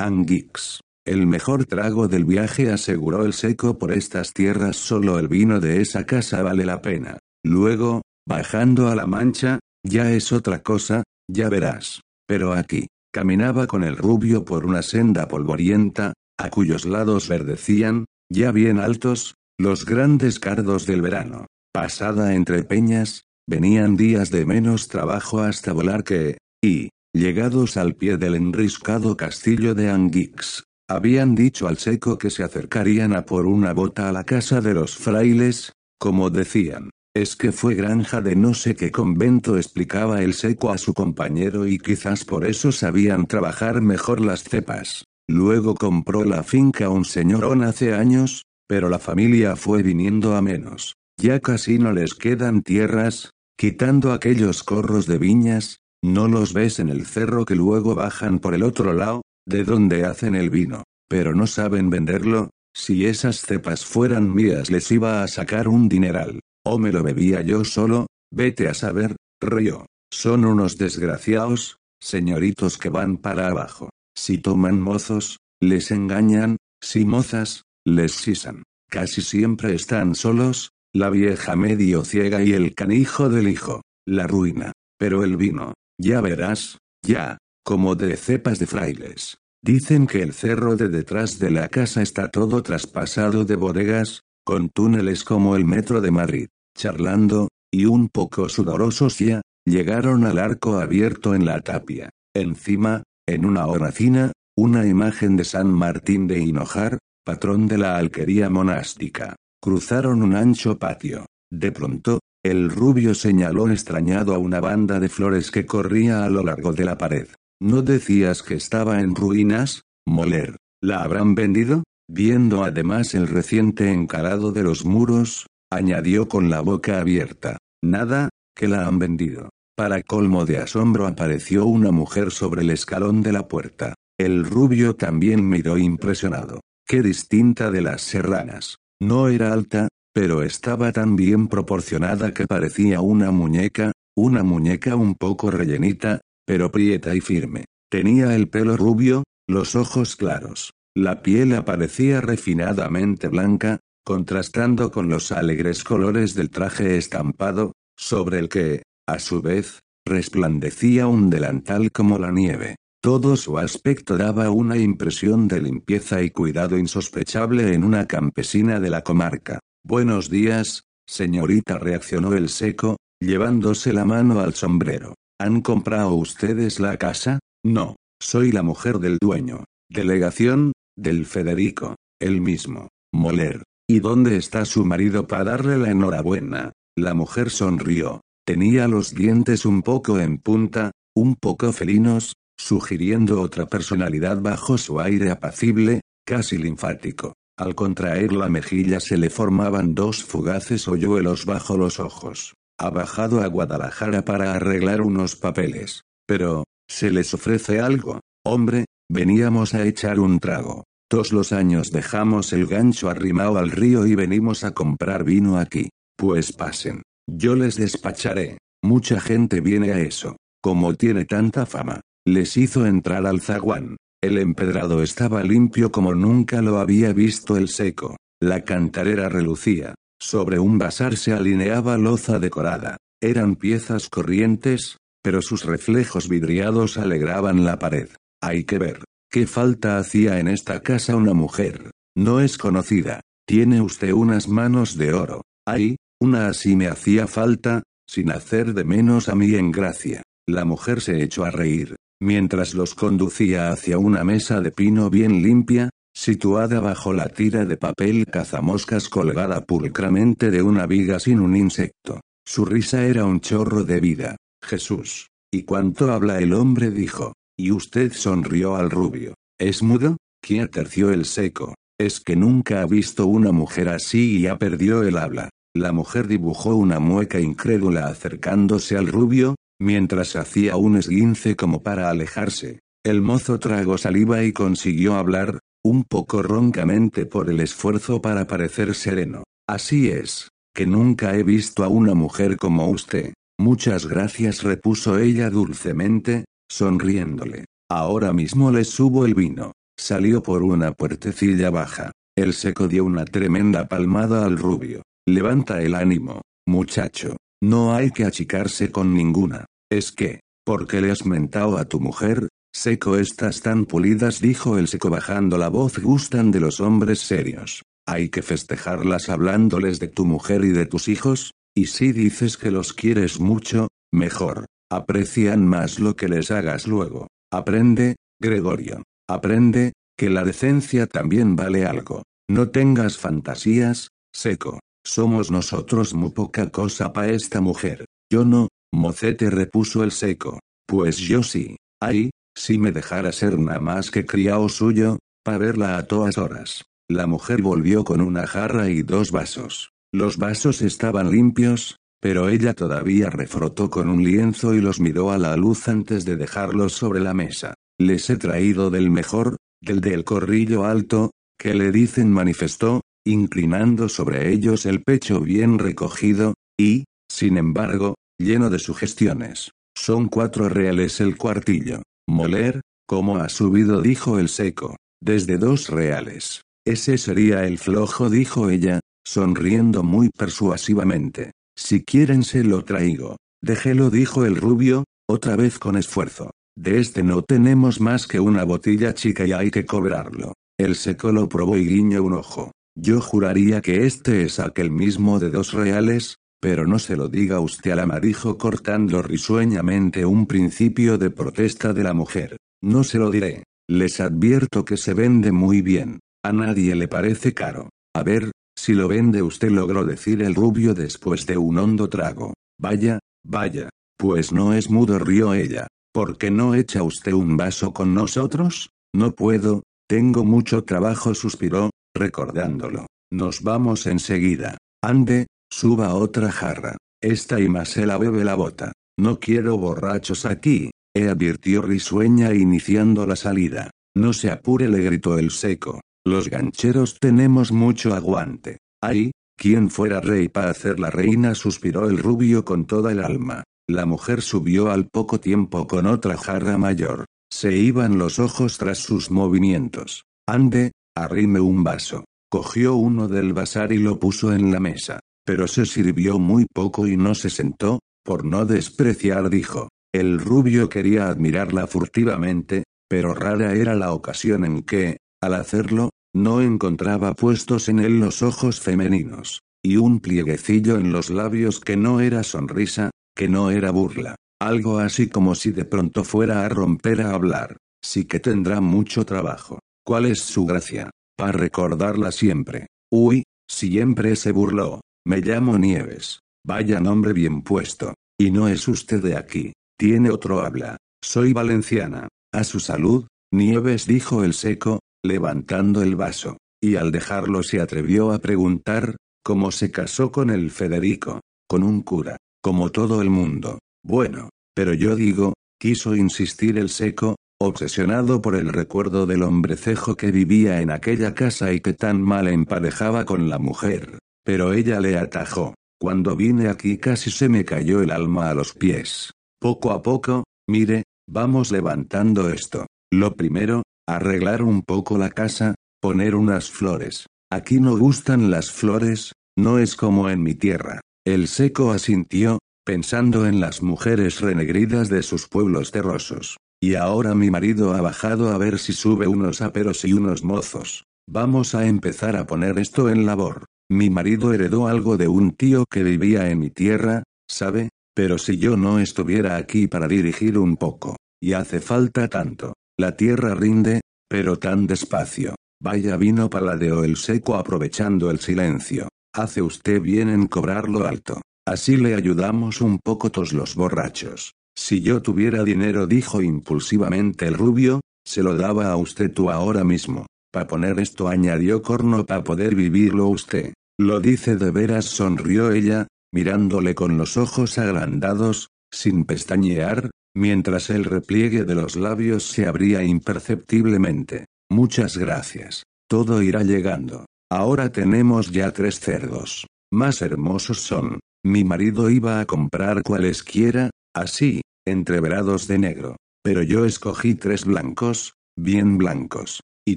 Anguix. El mejor trago del viaje aseguró el seco por estas tierras solo el vino de esa casa vale la pena. Luego, bajando a la mancha, ya es otra cosa, ya verás. Pero aquí, caminaba con el rubio por una senda polvorienta, a cuyos lados verdecían, ya bien altos, los grandes cardos del verano. Pasada entre peñas, venían días de menos trabajo hasta volar que, y, llegados al pie del enriscado castillo de Anguix, habían dicho al seco que se acercarían a por una bota a la casa de los frailes, como decían. Es que fue granja de no sé qué convento explicaba el seco a su compañero y quizás por eso sabían trabajar mejor las cepas. Luego compró la finca un señorón hace años, pero la familia fue viniendo a menos. Ya casi no les quedan tierras, quitando aquellos corros de viñas, no los ves en el cerro que luego bajan por el otro lado, de donde hacen el vino, pero no saben venderlo, si esas cepas fueran mías les iba a sacar un dineral, o me lo bebía yo solo, vete a saber, río. Son unos desgraciados, señoritos que van para abajo. Si toman mozos, les engañan, si mozas, les sisan. Casi siempre están solos, la vieja medio ciega y el canijo del hijo, la ruina. Pero el vino, ya verás, ya, como de cepas de frailes. Dicen que el cerro de detrás de la casa está todo traspasado de bodegas, con túneles como el metro de Madrid. Charlando, y un poco sudorosos ya, llegaron al arco abierto en la tapia. Encima, en una hornacina, una imagen de San Martín de Hinojar, patrón de la alquería monástica. Cruzaron un ancho patio. De pronto, el rubio señaló extrañado a una banda de flores que corría a lo largo de la pared. ¿No decías que estaba en ruinas, Moler? ¿La habrán vendido? Viendo además el reciente encarado de los muros, añadió con la boca abierta. Nada, que la han vendido. Para colmo de asombro apareció una mujer sobre el escalón de la puerta. El rubio también miró impresionado. Qué distinta de las serranas. No era alta, pero estaba tan bien proporcionada que parecía una muñeca, una muñeca un poco rellenita, pero prieta y firme. Tenía el pelo rubio, los ojos claros. La piel aparecía refinadamente blanca, contrastando con los alegres colores del traje estampado, sobre el que, a su vez, resplandecía un delantal como la nieve. Todo su aspecto daba una impresión de limpieza y cuidado insospechable en una campesina de la comarca. Buenos días, señorita, reaccionó el seco, llevándose la mano al sombrero. ¿Han comprado ustedes la casa? No, soy la mujer del dueño. Delegación, del Federico, el mismo. Moler. ¿Y dónde está su marido para darle la enhorabuena? La mujer sonrió. Tenía los dientes un poco en punta, un poco felinos, sugiriendo otra personalidad bajo su aire apacible, casi linfático. Al contraer la mejilla se le formaban dos fugaces hoyuelos bajo los ojos ha bajado a Guadalajara para arreglar unos papeles. Pero, ¿se les ofrece algo? Hombre, veníamos a echar un trago. Todos los años dejamos el gancho arrimado al río y venimos a comprar vino aquí. Pues pasen. Yo les despacharé. Mucha gente viene a eso. Como tiene tanta fama. Les hizo entrar al zaguán. El empedrado estaba limpio como nunca lo había visto el seco. La cantarera relucía. Sobre un basar se alineaba loza decorada. Eran piezas corrientes, pero sus reflejos vidriados alegraban la pared. Hay que ver. ¿Qué falta hacía en esta casa una mujer? No es conocida. Tiene usted unas manos de oro. Ay, una así me hacía falta, sin hacer de menos a mí en gracia. La mujer se echó a reír, mientras los conducía hacia una mesa de pino bien limpia, situada bajo la tira de papel cazamoscas colgada pulcramente de una viga sin un insecto. Su risa era un chorro de vida. Jesús. ¿Y cuánto habla el hombre? dijo. Y usted sonrió al rubio. ¿Es mudo? ¿Quién terció el seco? Es que nunca ha visto una mujer así y ya perdió el habla. La mujer dibujó una mueca incrédula acercándose al rubio, mientras hacía un esguince como para alejarse. El mozo tragó saliva y consiguió hablar, un poco roncamente por el esfuerzo para parecer sereno. Así es, que nunca he visto a una mujer como usted. Muchas gracias, repuso ella dulcemente, sonriéndole. Ahora mismo le subo el vino. Salió por una puertecilla baja. El seco dio una tremenda palmada al rubio. Levanta el ánimo, muchacho. No hay que achicarse con ninguna. Es que, ¿por qué le has mentado a tu mujer? Seco estas tan pulidas dijo el seco bajando la voz gustan de los hombres serios. Hay que festejarlas hablándoles de tu mujer y de tus hijos, y si dices que los quieres mucho, mejor. Aprecian más lo que les hagas luego. Aprende, Gregorio. Aprende, que la decencia también vale algo. No tengas fantasías, seco. Somos nosotros muy poca cosa pa' esta mujer. Yo no, mocete repuso el seco. Pues yo sí. Ay, si me dejara ser nada más que criado suyo, pa' verla a todas horas. La mujer volvió con una jarra y dos vasos. Los vasos estaban limpios, pero ella todavía refrotó con un lienzo y los miró a la luz antes de dejarlos sobre la mesa. Les he traído del mejor, del del corrillo alto, que le dicen manifestó, inclinando sobre ellos el pecho bien recogido, y, sin embargo, lleno de sugestiones. Son cuatro reales el cuartillo. Moler, ¿cómo ha subido? dijo el seco. Desde dos reales. Ese sería el flojo, dijo ella, sonriendo muy persuasivamente. Si quieren se lo traigo. Déjelo, dijo el rubio, otra vez con esfuerzo. De este no tenemos más que una botella chica y hay que cobrarlo. El seco lo probó y guiñó un ojo. Yo juraría que este es aquel mismo de dos reales, pero no se lo diga usted a la ama dijo cortando risueñamente un principio de protesta de la mujer. No se lo diré. Les advierto que se vende muy bien. A nadie le parece caro. A ver, si lo vende usted logró decir el rubio después de un hondo trago. Vaya, vaya. Pues no es mudo rió ella. ¿Por qué no echa usted un vaso con nosotros? No puedo, tengo mucho trabajo suspiró, recordándolo. Nos vamos enseguida. Ande, suba otra jarra. Esta y más se la bebe la bota. No quiero borrachos aquí, e advirtió risueña iniciando la salida. No se apure le gritó el seco. Los gancheros tenemos mucho aguante. Ay, quien fuera rey para hacer la reina suspiró el rubio con toda el alma. La mujer subió al poco tiempo con otra jarra mayor. Se iban los ojos tras sus movimientos. Ande, arrime un vaso. Cogió uno del vasar y lo puso en la mesa. Pero se sirvió muy poco y no se sentó, por no despreciar dijo. El rubio quería admirarla furtivamente, pero rara era la ocasión en que, al hacerlo, no encontraba puestos en él los ojos femeninos, y un plieguecillo en los labios que no era sonrisa, que no era burla, algo así como si de pronto fuera a romper a hablar. Sí que tendrá mucho trabajo. ¿Cuál es su gracia? Para recordarla siempre. Uy, siempre se burló. Me llamo Nieves. Vaya nombre bien puesto. Y no es usted de aquí. Tiene otro habla. Soy valenciana. A su salud, Nieves dijo el seco, levantando el vaso. Y al dejarlo se atrevió a preguntar, ¿cómo se casó con el Federico? Con un cura. Como todo el mundo. Bueno, pero yo digo, quiso insistir el seco, obsesionado por el recuerdo del hombrecejo que vivía en aquella casa y que tan mal emparejaba con la mujer. Pero ella le atajó. Cuando vine aquí casi se me cayó el alma a los pies. Poco a poco, mire, vamos levantando esto. Lo primero, arreglar un poco la casa, poner unas flores. Aquí no gustan las flores, no es como en mi tierra. El seco asintió, pensando en las mujeres renegridas de sus pueblos terrosos. Y ahora mi marido ha bajado a ver si sube unos aperos y unos mozos. Vamos a empezar a poner esto en labor. Mi marido heredó algo de un tío que vivía en mi tierra, ¿sabe? Pero si yo no estuviera aquí para dirigir un poco, y hace falta tanto. La tierra rinde, pero tan despacio. Vaya vino paladeo el seco aprovechando el silencio. Hace usted bien en cobrarlo alto. Así le ayudamos un poco todos los borrachos. Si yo tuviera dinero, dijo impulsivamente el rubio, se lo daba a usted tú ahora mismo. Pa' poner esto añadió corno pa' poder vivirlo usted. Lo dice de veras, sonrió ella, mirándole con los ojos agrandados, sin pestañear, mientras el repliegue de los labios se abría imperceptiblemente. Muchas gracias. Todo irá llegando. Ahora tenemos ya tres cerdos. Más hermosos son. Mi marido iba a comprar cualesquiera, así, entreverados de negro. Pero yo escogí tres blancos, bien blancos. y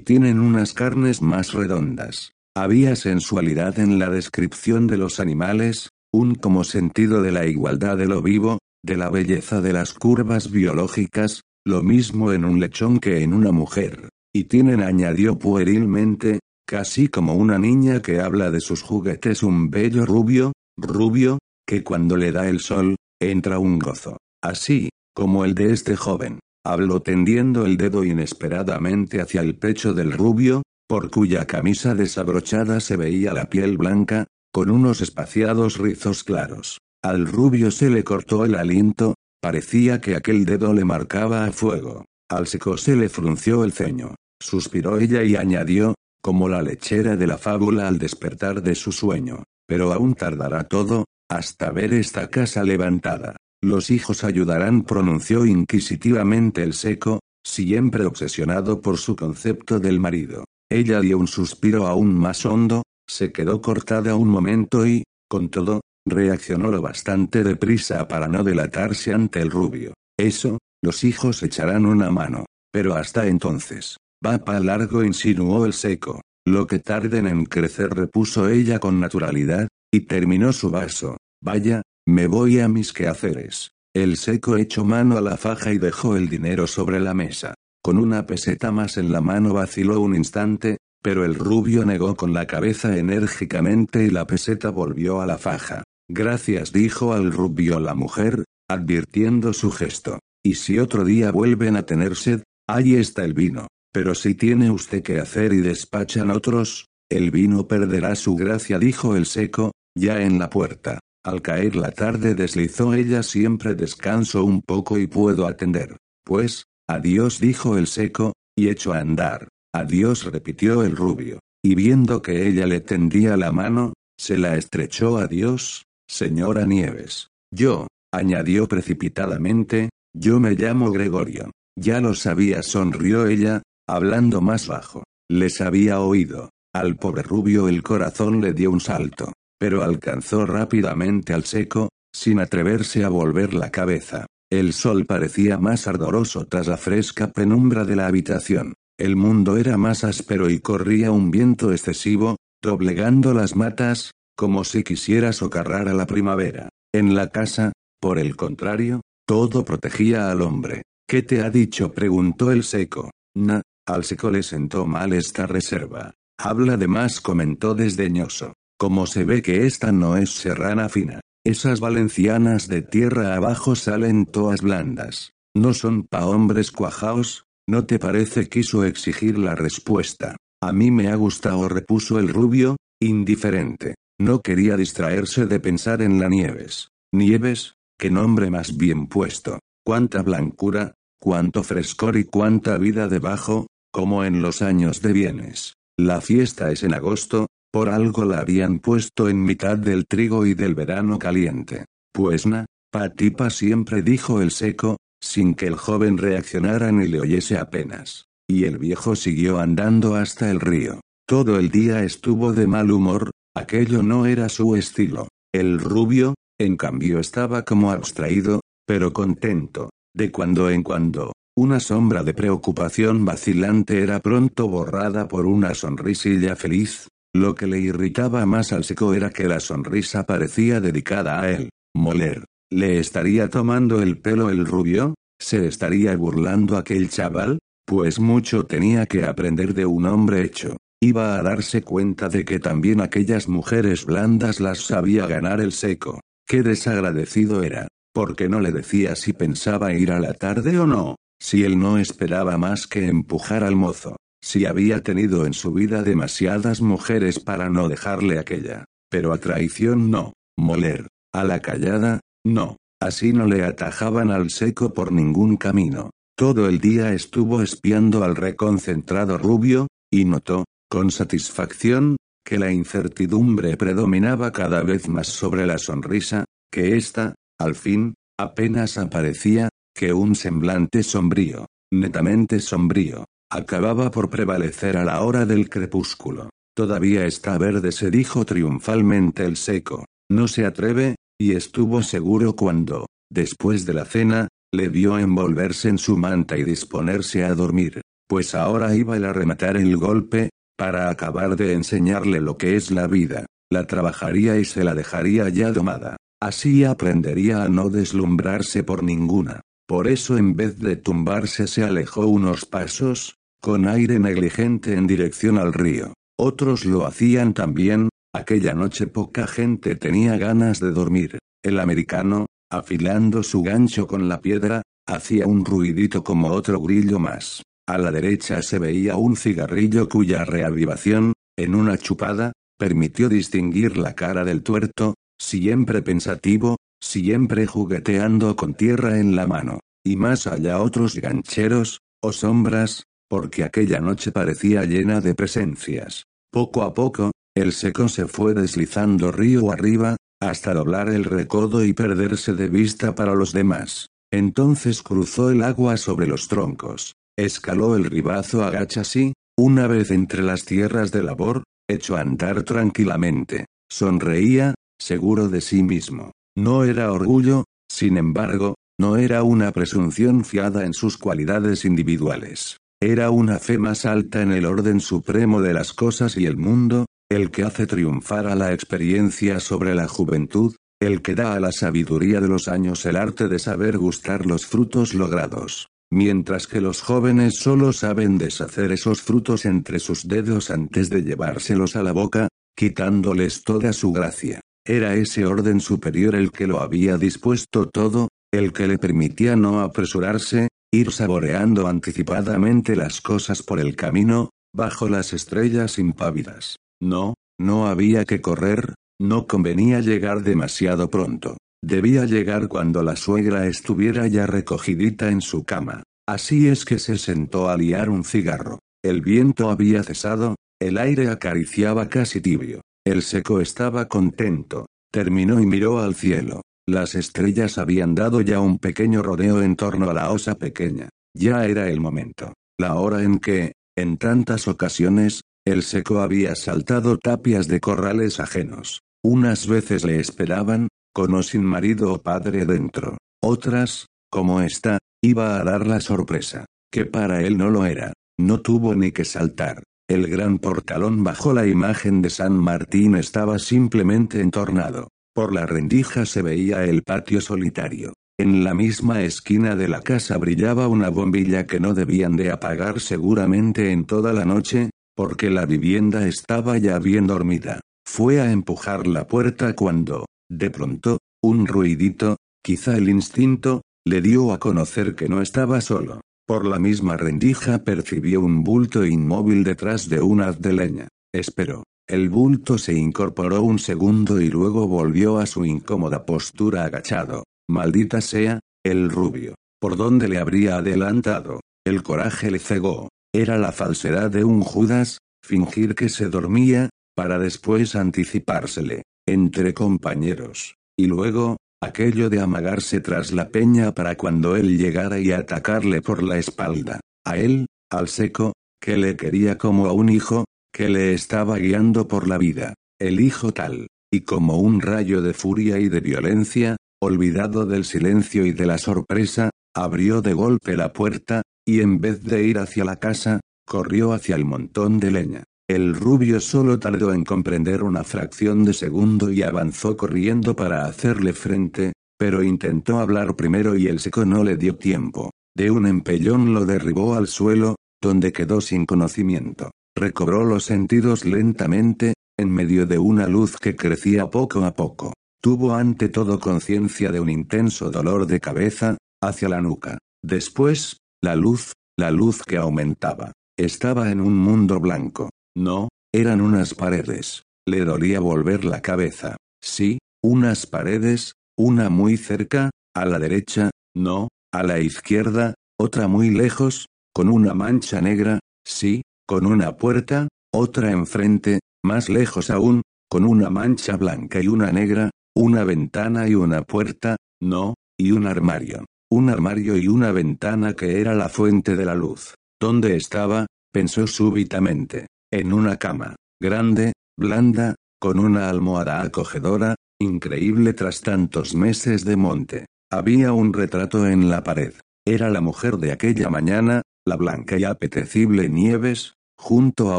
tienen unas carnes más redondas. Había sensualidad en la descripción de los animales, un como sentido de la igualdad de lo vivo, de la belleza de las curvas biológicas, lo mismo en un lechón que en una mujer. Y tienen, añadió puerilmente, casi como una niña que habla de sus juguetes, un bello rubio, rubio, que cuando le da el sol, entra un gozo. Así, como el de este joven. Habló tendiendo el dedo inesperadamente hacia el pecho del rubio, por cuya camisa desabrochada se veía la piel blanca, con unos espaciados rizos claros. Al rubio se le cortó el aliento, parecía que aquel dedo le marcaba a fuego. Al seco se le frunció el ceño. Suspiró ella y añadió, como la lechera de la fábula al despertar de su sueño. Pero aún tardará todo, hasta ver esta casa levantada. Los hijos ayudarán, pronunció inquisitivamente el seco, siempre obsesionado por su concepto del marido. Ella dio un suspiro aún más hondo, se quedó cortada un momento y, con todo, reaccionó lo bastante deprisa para no delatarse ante el rubio. Eso, los hijos echarán una mano. Pero hasta entonces, va largo insinuó el seco. Lo que tarden en crecer repuso ella con naturalidad, y terminó su vaso. Vaya, me voy a mis quehaceres. El seco echó mano a la faja y dejó el dinero sobre la mesa. Con una peseta más en la mano vaciló un instante, pero el rubio negó con la cabeza enérgicamente y la peseta volvió a la faja. Gracias dijo al rubio la mujer, advirtiendo su gesto. Y si otro día vuelven a tener sed, ahí está el vino. Pero si tiene usted que hacer y despachan otros, el vino perderá su gracia dijo el seco, ya en la puerta. Al caer la tarde deslizó ella siempre descanso un poco y puedo atender. Pues, adiós dijo el seco, y echó a andar. Adiós repitió el rubio. Y viendo que ella le tendía la mano, se la estrechó adiós, señora Nieves. Yo, añadió precipitadamente, yo me llamo Gregorio. Ya lo sabía, sonrió ella, hablando más bajo. Les había oído. Al pobre rubio el corazón le dio un salto pero alcanzó rápidamente al seco, sin atreverse a volver la cabeza. El sol parecía más ardoroso tras la fresca penumbra de la habitación. El mundo era más áspero y corría un viento excesivo, doblegando las matas, como si quisiera socarrar a la primavera. En la casa, por el contrario, todo protegía al hombre. ¿Qué te ha dicho? preguntó el seco. Na, al seco le sentó mal esta reserva. Habla de más comentó desdeñoso. Como se ve que esta no es serrana fina. Esas valencianas de tierra abajo salen toas blandas. No son pa hombres cuajaos, ¿no te parece? quiso exigir la respuesta. A mí me ha gustado, repuso el rubio, indiferente. No quería distraerse de pensar en la Nieves. Nieves, qué nombre más bien puesto. Cuánta blancura, cuánto frescor y cuánta vida debajo, como en los años de bienes. La fiesta es en agosto, por algo la habían puesto en mitad del trigo y del verano caliente. Pues na, patipa siempre dijo el seco, sin que el joven reaccionara ni le oyese apenas. Y el viejo siguió andando hasta el río. Todo el día estuvo de mal humor, aquello no era su estilo. El rubio, en cambio, estaba como abstraído, pero contento. De cuando en cuando, una sombra de preocupación vacilante era pronto borrada por una sonrisilla feliz, lo que le irritaba más al seco era que la sonrisa parecía dedicada a él. Moler. ¿Le estaría tomando el pelo el rubio? ¿Se estaría burlando aquel chaval? Pues mucho tenía que aprender de un hombre hecho. Iba a darse cuenta de que también aquellas mujeres blandas las sabía ganar el seco. Qué desagradecido era. Porque no le decía si pensaba ir a la tarde o no. Si él no esperaba más que empujar al mozo. Si había tenido en su vida demasiadas mujeres para no dejarle aquella. Pero a traición no. Moler. A la callada, no. Así no le atajaban al seco por ningún camino. Todo el día estuvo espiando al reconcentrado rubio, y notó, con satisfacción, que la incertidumbre predominaba cada vez más sobre la sonrisa, que ésta, al fin, apenas aparecía, que un semblante sombrío, netamente sombrío, acababa por prevalecer a la hora del crepúsculo. Todavía está verde, se dijo triunfalmente el seco. No se atreve, y estuvo seguro cuando, después de la cena, le vio envolverse en su manta y disponerse a dormir. pues ahora iba a rematar el golpe, para acabar de enseñarle lo que es la vida. La trabajaría y se la dejaría ya domada. Así aprendería a no deslumbrarse por ninguna. Por eso en vez de tumbarse se alejó unos pasos, con aire negligente en dirección al río. Otros lo hacían también, aquella noche poca gente tenía ganas de dormir. El americano, afilando su gancho con la piedra, hacía un ruidito como otro grillo más. A la derecha se veía un cigarrillo cuya reavivación, en una chupada, permitió distinguir la cara del tuerto, siempre pensativo, siempre jugueteando con tierra en la mano, y más allá otros gancheros, o sombras, porque aquella noche parecía llena de presencias. Poco a poco, el seco se fue deslizando río arriba, hasta doblar el recodo y perderse de vista para los demás. Entonces cruzó el agua sobre los troncos, escaló el ribazo a gachas una vez entre las tierras de labor, echó a andar tranquilamente. Sonreía, seguro de sí mismo. No era orgullo, sin embargo, no era una presunción fiada en sus cualidades individuales. Era una fe más alta en el orden supremo de las cosas y el mundo, el que hace triunfar a la experiencia sobre la juventud, el que da a la sabiduría de los años el arte de saber gustar los frutos logrados, mientras que los jóvenes solo saben deshacer esos frutos entre sus dedos antes de llevárselos a la boca, quitándoles toda su gracia. Era ese orden superior el que lo había dispuesto todo, el que le permitía no apresurarse, ir saboreando anticipadamente las cosas por el camino, bajo las estrellas impávidas. No, no había que correr, no convenía llegar demasiado pronto. Debía llegar cuando la suegra estuviera ya recogidita en su cama. Así es que se sentó a liar un cigarro. El viento había cesado, el aire acariciaba casi tibio. El seco estaba contento. Terminó y miró al cielo. Las estrellas habían dado ya un pequeño rodeo en torno a la osa pequeña. Ya era el momento. La hora en que, en tantas ocasiones, el seco había saltado tapias de corrales ajenos. Unas veces le esperaban, con o sin marido o padre dentro. Otras, como esta, iba a dar la sorpresa, que para él no lo era. No tuvo ni que saltar. El gran portalón bajo la imagen de San Martín estaba simplemente entornado. Por la rendija se veía el patio solitario. En la misma esquina de la casa brillaba una bombilla que no debían de apagar seguramente en toda la noche, porque la vivienda estaba ya bien dormida. Fue a empujar la puerta cuando, de pronto, un ruidito, quizá el instinto, le dio a conocer que no estaba solo. Por la misma rendija percibió un bulto inmóvil detrás de un haz de leña. Esperó. El bulto se incorporó un segundo y luego volvió a su incómoda postura agachado. Maldita sea, el rubio. ¿Por dónde le habría adelantado? El coraje le cegó. Era la falsedad de un Judas, fingir que se dormía, para después anticipársele, entre compañeros. Y luego, aquello de amagarse tras la peña para cuando él llegara y atacarle por la espalda. A él, al seco, que le quería como a un hijo, que le estaba guiando por la vida. El hijo tal. Y como un rayo de furia y de violencia, olvidado del silencio y de la sorpresa, abrió de golpe la puerta, y en vez de ir hacia la casa, corrió hacia el montón de leña. El rubio solo tardó en comprender una fracción de segundo y avanzó corriendo para hacerle frente, pero intentó hablar primero y el seco no le dio tiempo. De un empellón lo derribó al suelo, donde quedó sin conocimiento. Recobró los sentidos lentamente, en medio de una luz que crecía poco a poco. Tuvo ante todo conciencia de un intenso dolor de cabeza, hacia la nuca. Después, la luz, la luz que aumentaba. Estaba en un mundo blanco. No, eran unas paredes. Le dolía volver la cabeza. Sí, unas paredes, una muy cerca, a la derecha, no, a la izquierda, otra muy lejos, con una mancha negra, sí, con una puerta, otra enfrente, más lejos aún, con una mancha blanca y una negra, una ventana y una puerta, no, y un armario un armario y una ventana que era la fuente de la luz. ¿Dónde estaba? pensó súbitamente. En una cama, grande, blanda, con una almohada acogedora, increíble tras tantos meses de monte. Había un retrato en la pared. Era la mujer de aquella mañana, la blanca y apetecible Nieves, junto a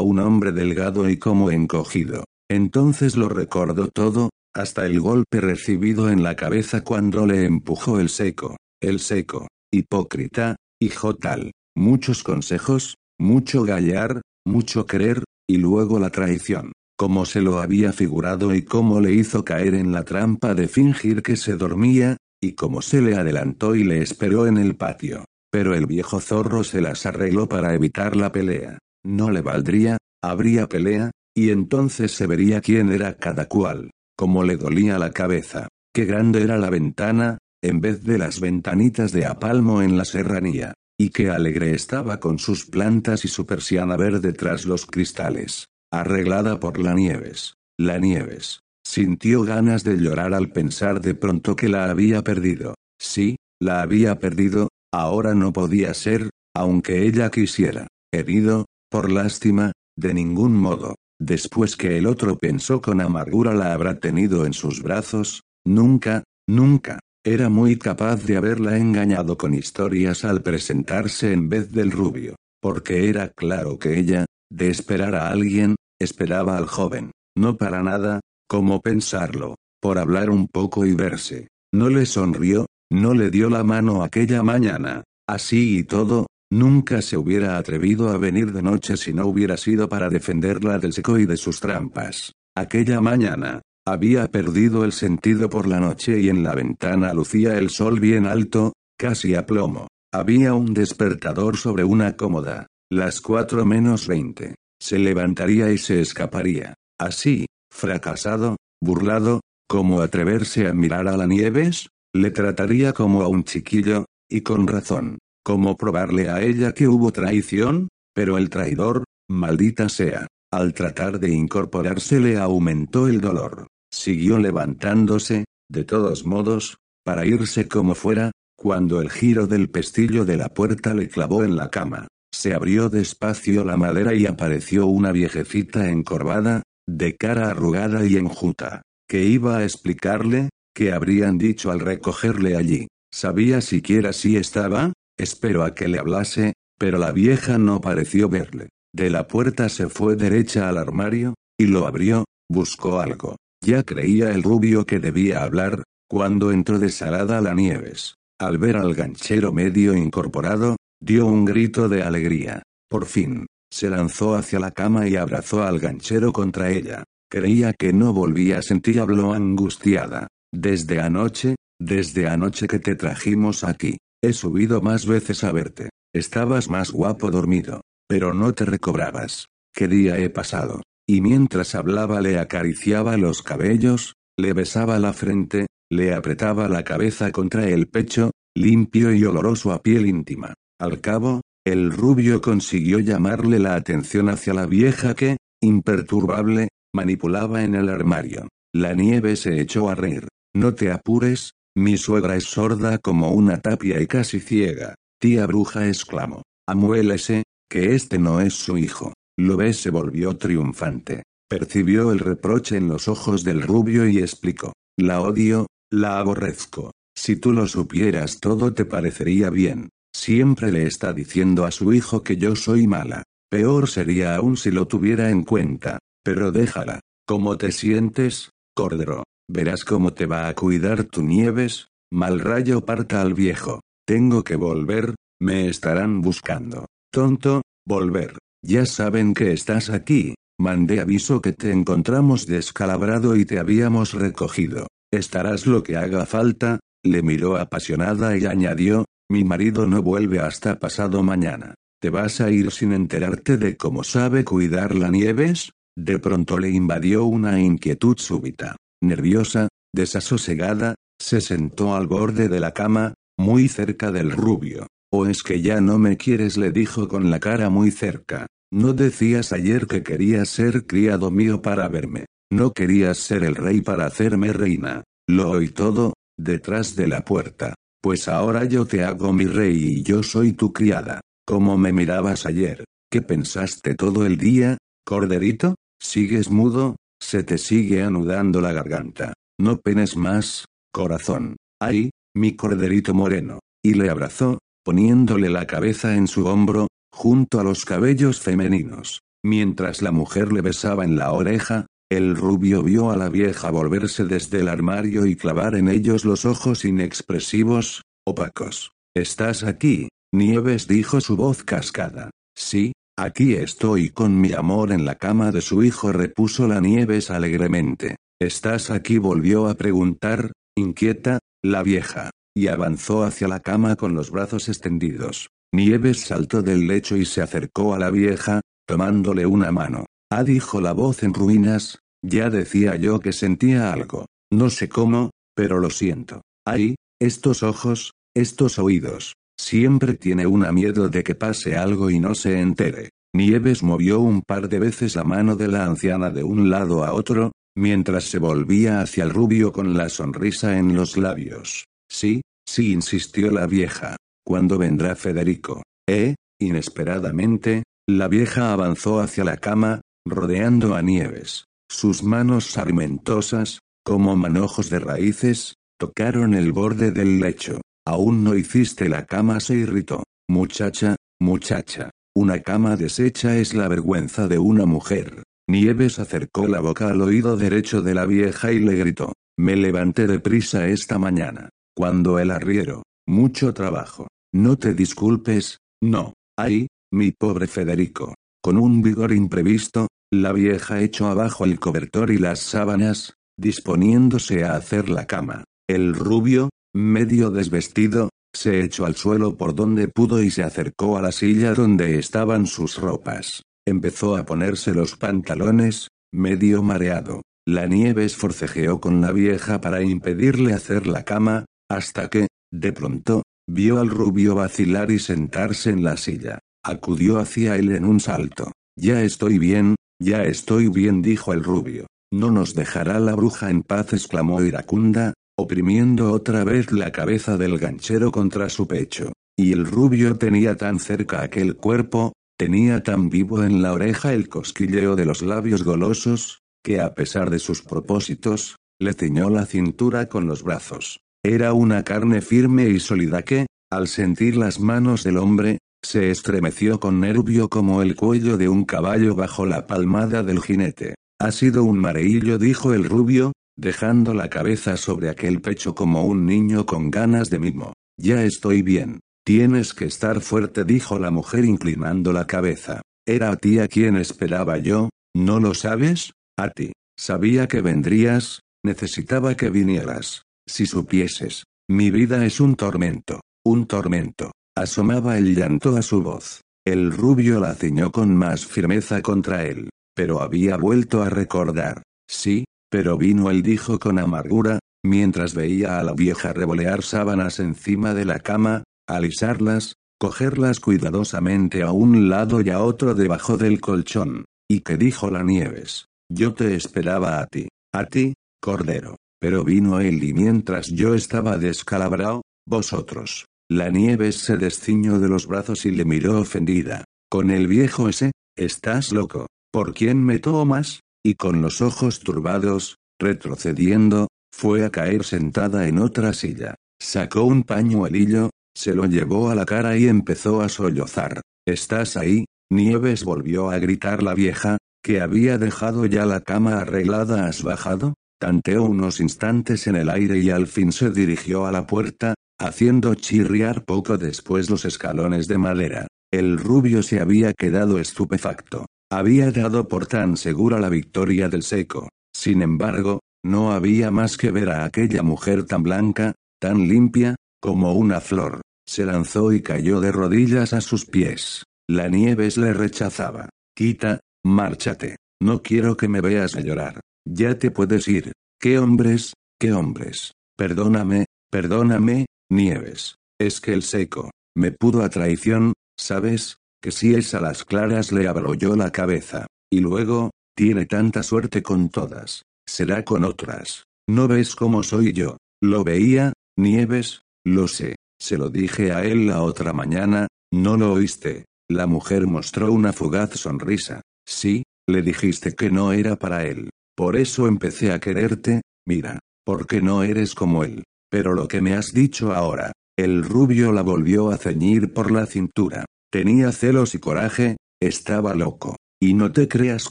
un hombre delgado y como encogido. Entonces lo recordó todo, hasta el golpe recibido en la cabeza cuando le empujó el seco. El seco. Hipócrita, hijo tal. Muchos consejos, mucho gallar, mucho creer, y luego la traición. Como se lo había figurado y cómo le hizo caer en la trampa de fingir que se dormía, y cómo se le adelantó y le esperó en el patio. Pero el viejo zorro se las arregló para evitar la pelea. No le valdría, habría pelea, y entonces se vería quién era cada cual. Como le dolía la cabeza. Qué grande era la ventana, en vez de las ventanitas de apalmo en la serranía. Y qué alegre estaba con sus plantas y su persiana verde tras los cristales. Arreglada por la Nieves. La Nieves. Sintió ganas de llorar al pensar de pronto que la había perdido. Sí, la había perdido, ahora no podía ser, aunque ella quisiera. Herido, por lástima, de ningún modo. Después que el otro pensó con amargura la habrá tenido en sus brazos, nunca, nunca, era muy capaz de haberla engañado con historias al presentarse en vez del rubio, porque era claro que ella, de esperar a alguien, esperaba al joven, no para nada, como pensarlo, por hablar un poco y verse. No le sonrió, no le dio la mano aquella mañana, así y todo, Nunca se hubiera atrevido a venir de noche si no hubiera sido para defenderla del seco y de sus trampas. Aquella mañana, había perdido el sentido por la noche y en la ventana lucía el sol bien alto, casi a plomo. Había un despertador sobre una cómoda. Las cuatro menos veinte. Se levantaría y se escaparía. Así, fracasado, burlado, como atreverse a mirar a la Nieves, le trataría como a un chiquillo, y con razón. ¿Cómo probarle a ella que hubo traición? Pero el traidor, maldita sea, al tratar de incorporarse le aumentó el dolor. Siguió levantándose, de todos modos, para irse como fuera, cuando el giro del pestillo de la puerta le clavó en la cama. Se abrió despacio la madera y apareció una viejecita encorvada, de cara arrugada y enjuta, que iba a explicarle, que habrían dicho al recogerle allí. ¿Sabía siquiera si estaba? Espero a que le hablase, pero la vieja no pareció verle. De la puerta se fue derecha al armario, y lo abrió, buscó algo. Ya creía el rubio que debía hablar, cuando entró desalada la Nieves. Al ver al ganchero medio incorporado, dio un grito de alegría. Por fin, se lanzó hacia la cama y abrazó al ganchero contra ella. Creía que no volvía a sentir habló angustiada. Desde anoche, desde anoche que te trajimos aquí. He subido más veces a verte. Estabas más guapo dormido. Pero no te recobrabas. ¿Qué día he pasado? Y mientras hablaba le acariciaba los cabellos, le besaba la frente, le apretaba la cabeza contra el pecho, limpio y oloroso a piel íntima. Al cabo, el rubio consiguió llamarle la atención hacia la vieja que, imperturbable, manipulaba en el armario. La nieve se echó a reír. No te apures, mi suegra es sorda como una tapia y casi ciega. Tía bruja exclamó. Amuélese, que este no es su hijo. Lo ves se volvió triunfante. Percibió el reproche en los ojos del rubio y explicó. La odio, la aborrezco. Si tú lo supieras todo te parecería bien. Siempre le está diciendo a su hijo que yo soy mala. Peor sería aún si lo tuviera en cuenta. Pero déjala. ¿Cómo te sientes, Cordero? Verás cómo te va a cuidar tu Nieves, mal rayo parta al viejo. Tengo que volver, me estarán buscando. Tonto, volver. Ya saben que estás aquí. Mandé aviso que te encontramos descalabrado y te habíamos recogido. Estarás lo que haga falta, le miró apasionada y añadió, mi marido no vuelve hasta pasado mañana. ¿Te vas a ir sin enterarte de cómo sabe cuidar la Nieves? De pronto le invadió una inquietud súbita. Nerviosa, desasosegada, se sentó al borde de la cama, muy cerca del rubio. ¿O es que ya no me quieres? le dijo con la cara muy cerca. No decías ayer que querías ser criado mío para verme. No querías ser el rey para hacerme reina. Lo oí todo, detrás de la puerta. Pues ahora yo te hago mi rey y yo soy tu criada. ¿Cómo me mirabas ayer? ¿Qué pensaste todo el día, corderito? ¿Sigues mudo? Se te sigue anudando la garganta. No penes más, corazón. Ay, mi corderito moreno. Y le abrazó, poniéndole la cabeza en su hombro, junto a los cabellos femeninos. Mientras la mujer le besaba en la oreja, el rubio vio a la vieja volverse desde el armario y clavar en ellos los ojos inexpresivos, opacos. ¿Estás aquí? Nieves dijo su voz cascada. Sí, aquí estoy con mi amor en la cama de su hijo repuso la Nieves alegremente. ¿Estás aquí? volvió a preguntar, inquieta, la vieja, y avanzó hacia la cama con los brazos extendidos. Nieves saltó del lecho y se acercó a la vieja, tomándole una mano. Ah dijo la voz en ruinas, ya decía yo que sentía algo. No sé cómo, pero lo siento. Ay, estos ojos, estos oídos. Siempre tiene una miedo de que pase algo y no se entere. Nieves movió un par de veces la mano de la anciana de un lado a otro, mientras se volvía hacia el rubio con la sonrisa en los labios. Sí, sí insistió la vieja. ¿Cuándo vendrá Federico? Eh, inesperadamente, la vieja avanzó hacia la cama, rodeando a Nieves. Sus manos sarmentosas, como manojos de raíces, tocaron el borde del lecho. Aún no hiciste la cama, se irritó. Muchacha, muchacha. Una cama deshecha es la vergüenza de una mujer. Nieves acercó la boca al oído derecho de la vieja y le gritó. Me levanté deprisa esta mañana. Cuando el arriero. Mucho trabajo. No te disculpes, no. Ay, mi pobre Federico. Con un vigor imprevisto, la vieja echó abajo el cobertor y las sábanas, disponiéndose a hacer la cama. El rubio, medio desvestido, se echó al suelo por donde pudo y se acercó a la silla donde estaban sus ropas. Empezó a ponerse los pantalones, medio mareado. La Nieves forcejeó con la vieja para impedirle hacer la cama, hasta que, de pronto, vio al rubio vacilar y sentarse en la silla. Acudió hacia él en un salto. Ya estoy bien, ya estoy bien, dijo el rubio. No nos dejará la bruja en paz, exclamó iracunda, oprimiendo otra vez la cabeza del ganchero contra su pecho. Y el rubio tenía tan cerca aquel cuerpo, Tenía tan vivo en la oreja el cosquilleo de los labios golosos, que a pesar de sus propósitos, le ciñó la cintura con los brazos. Era una carne firme y sólida que, al sentir las manos del hombre, se estremeció con nervio como el cuello de un caballo bajo la palmada del jinete. Ha sido un mareillo, dijo el rubio, dejando la cabeza sobre aquel pecho como un niño con ganas de mimo. Ya estoy bien. Tienes que estar fuerte, dijo la mujer inclinando la cabeza. Era a ti a quien esperaba yo, ¿no lo sabes? A ti. Sabía que vendrías, necesitaba que vinieras. Si supieses, mi vida es un tormento, un tormento. Asomaba el llanto a su voz. El rubio la ciñó con más firmeza contra él, pero había vuelto a recordar. Sí, pero vino él dijo con amargura, mientras veía a la vieja revolear sábanas encima de la cama, alisarlas, cogerlas cuidadosamente a un lado y a otro debajo del colchón. ¿Y qué dijo la Nieves? Yo te esperaba a ti, a ti, Cordero. Pero vino él y mientras yo estaba descalabrado, vosotros. La Nieves se desciñó de los brazos y le miró ofendida. Con el viejo ese, estás loco. ¿Por quién me tomas? Y con los ojos turbados, retrocediendo, fue a caer sentada en otra silla. Sacó un pañuelillo, se lo llevó a la cara y empezó a sollozar. ¿Estás ahí? Nieves volvió a gritar la vieja, que había dejado ya la cama arreglada. ¿Has bajado? Tanteó unos instantes en el aire y al fin se dirigió a la puerta, haciendo chirriar poco después los escalones de madera. El rubio se había quedado estupefacto. Había dado por tan segura la victoria del seco. Sin embargo, no había más que ver a aquella mujer tan blanca, tan limpia, como una flor. Se lanzó y cayó de rodillas a sus pies. La Nieves le rechazaba. Quita, márchate. No quiero que me veas a llorar. Ya te puedes ir. ¿Qué hombres? ¿Qué hombres? Perdóname, perdóname, Nieves. Es que el seco, me pudo a traición, ¿sabes? Que si es a las claras le abrolló la cabeza. Y luego, tiene tanta suerte con todas. Será con otras. ¿No ves cómo soy yo? Lo veía, Nieves, lo sé. Se lo dije a él la otra mañana, ¿no lo oíste? La mujer mostró una fugaz sonrisa. Sí, le dijiste que no era para él. Por eso empecé a quererte, mira, porque no eres como él. Pero lo que me has dicho ahora, El rubio la volvió a ceñir por la cintura. Tenía celos y coraje, estaba loco. Y no te creas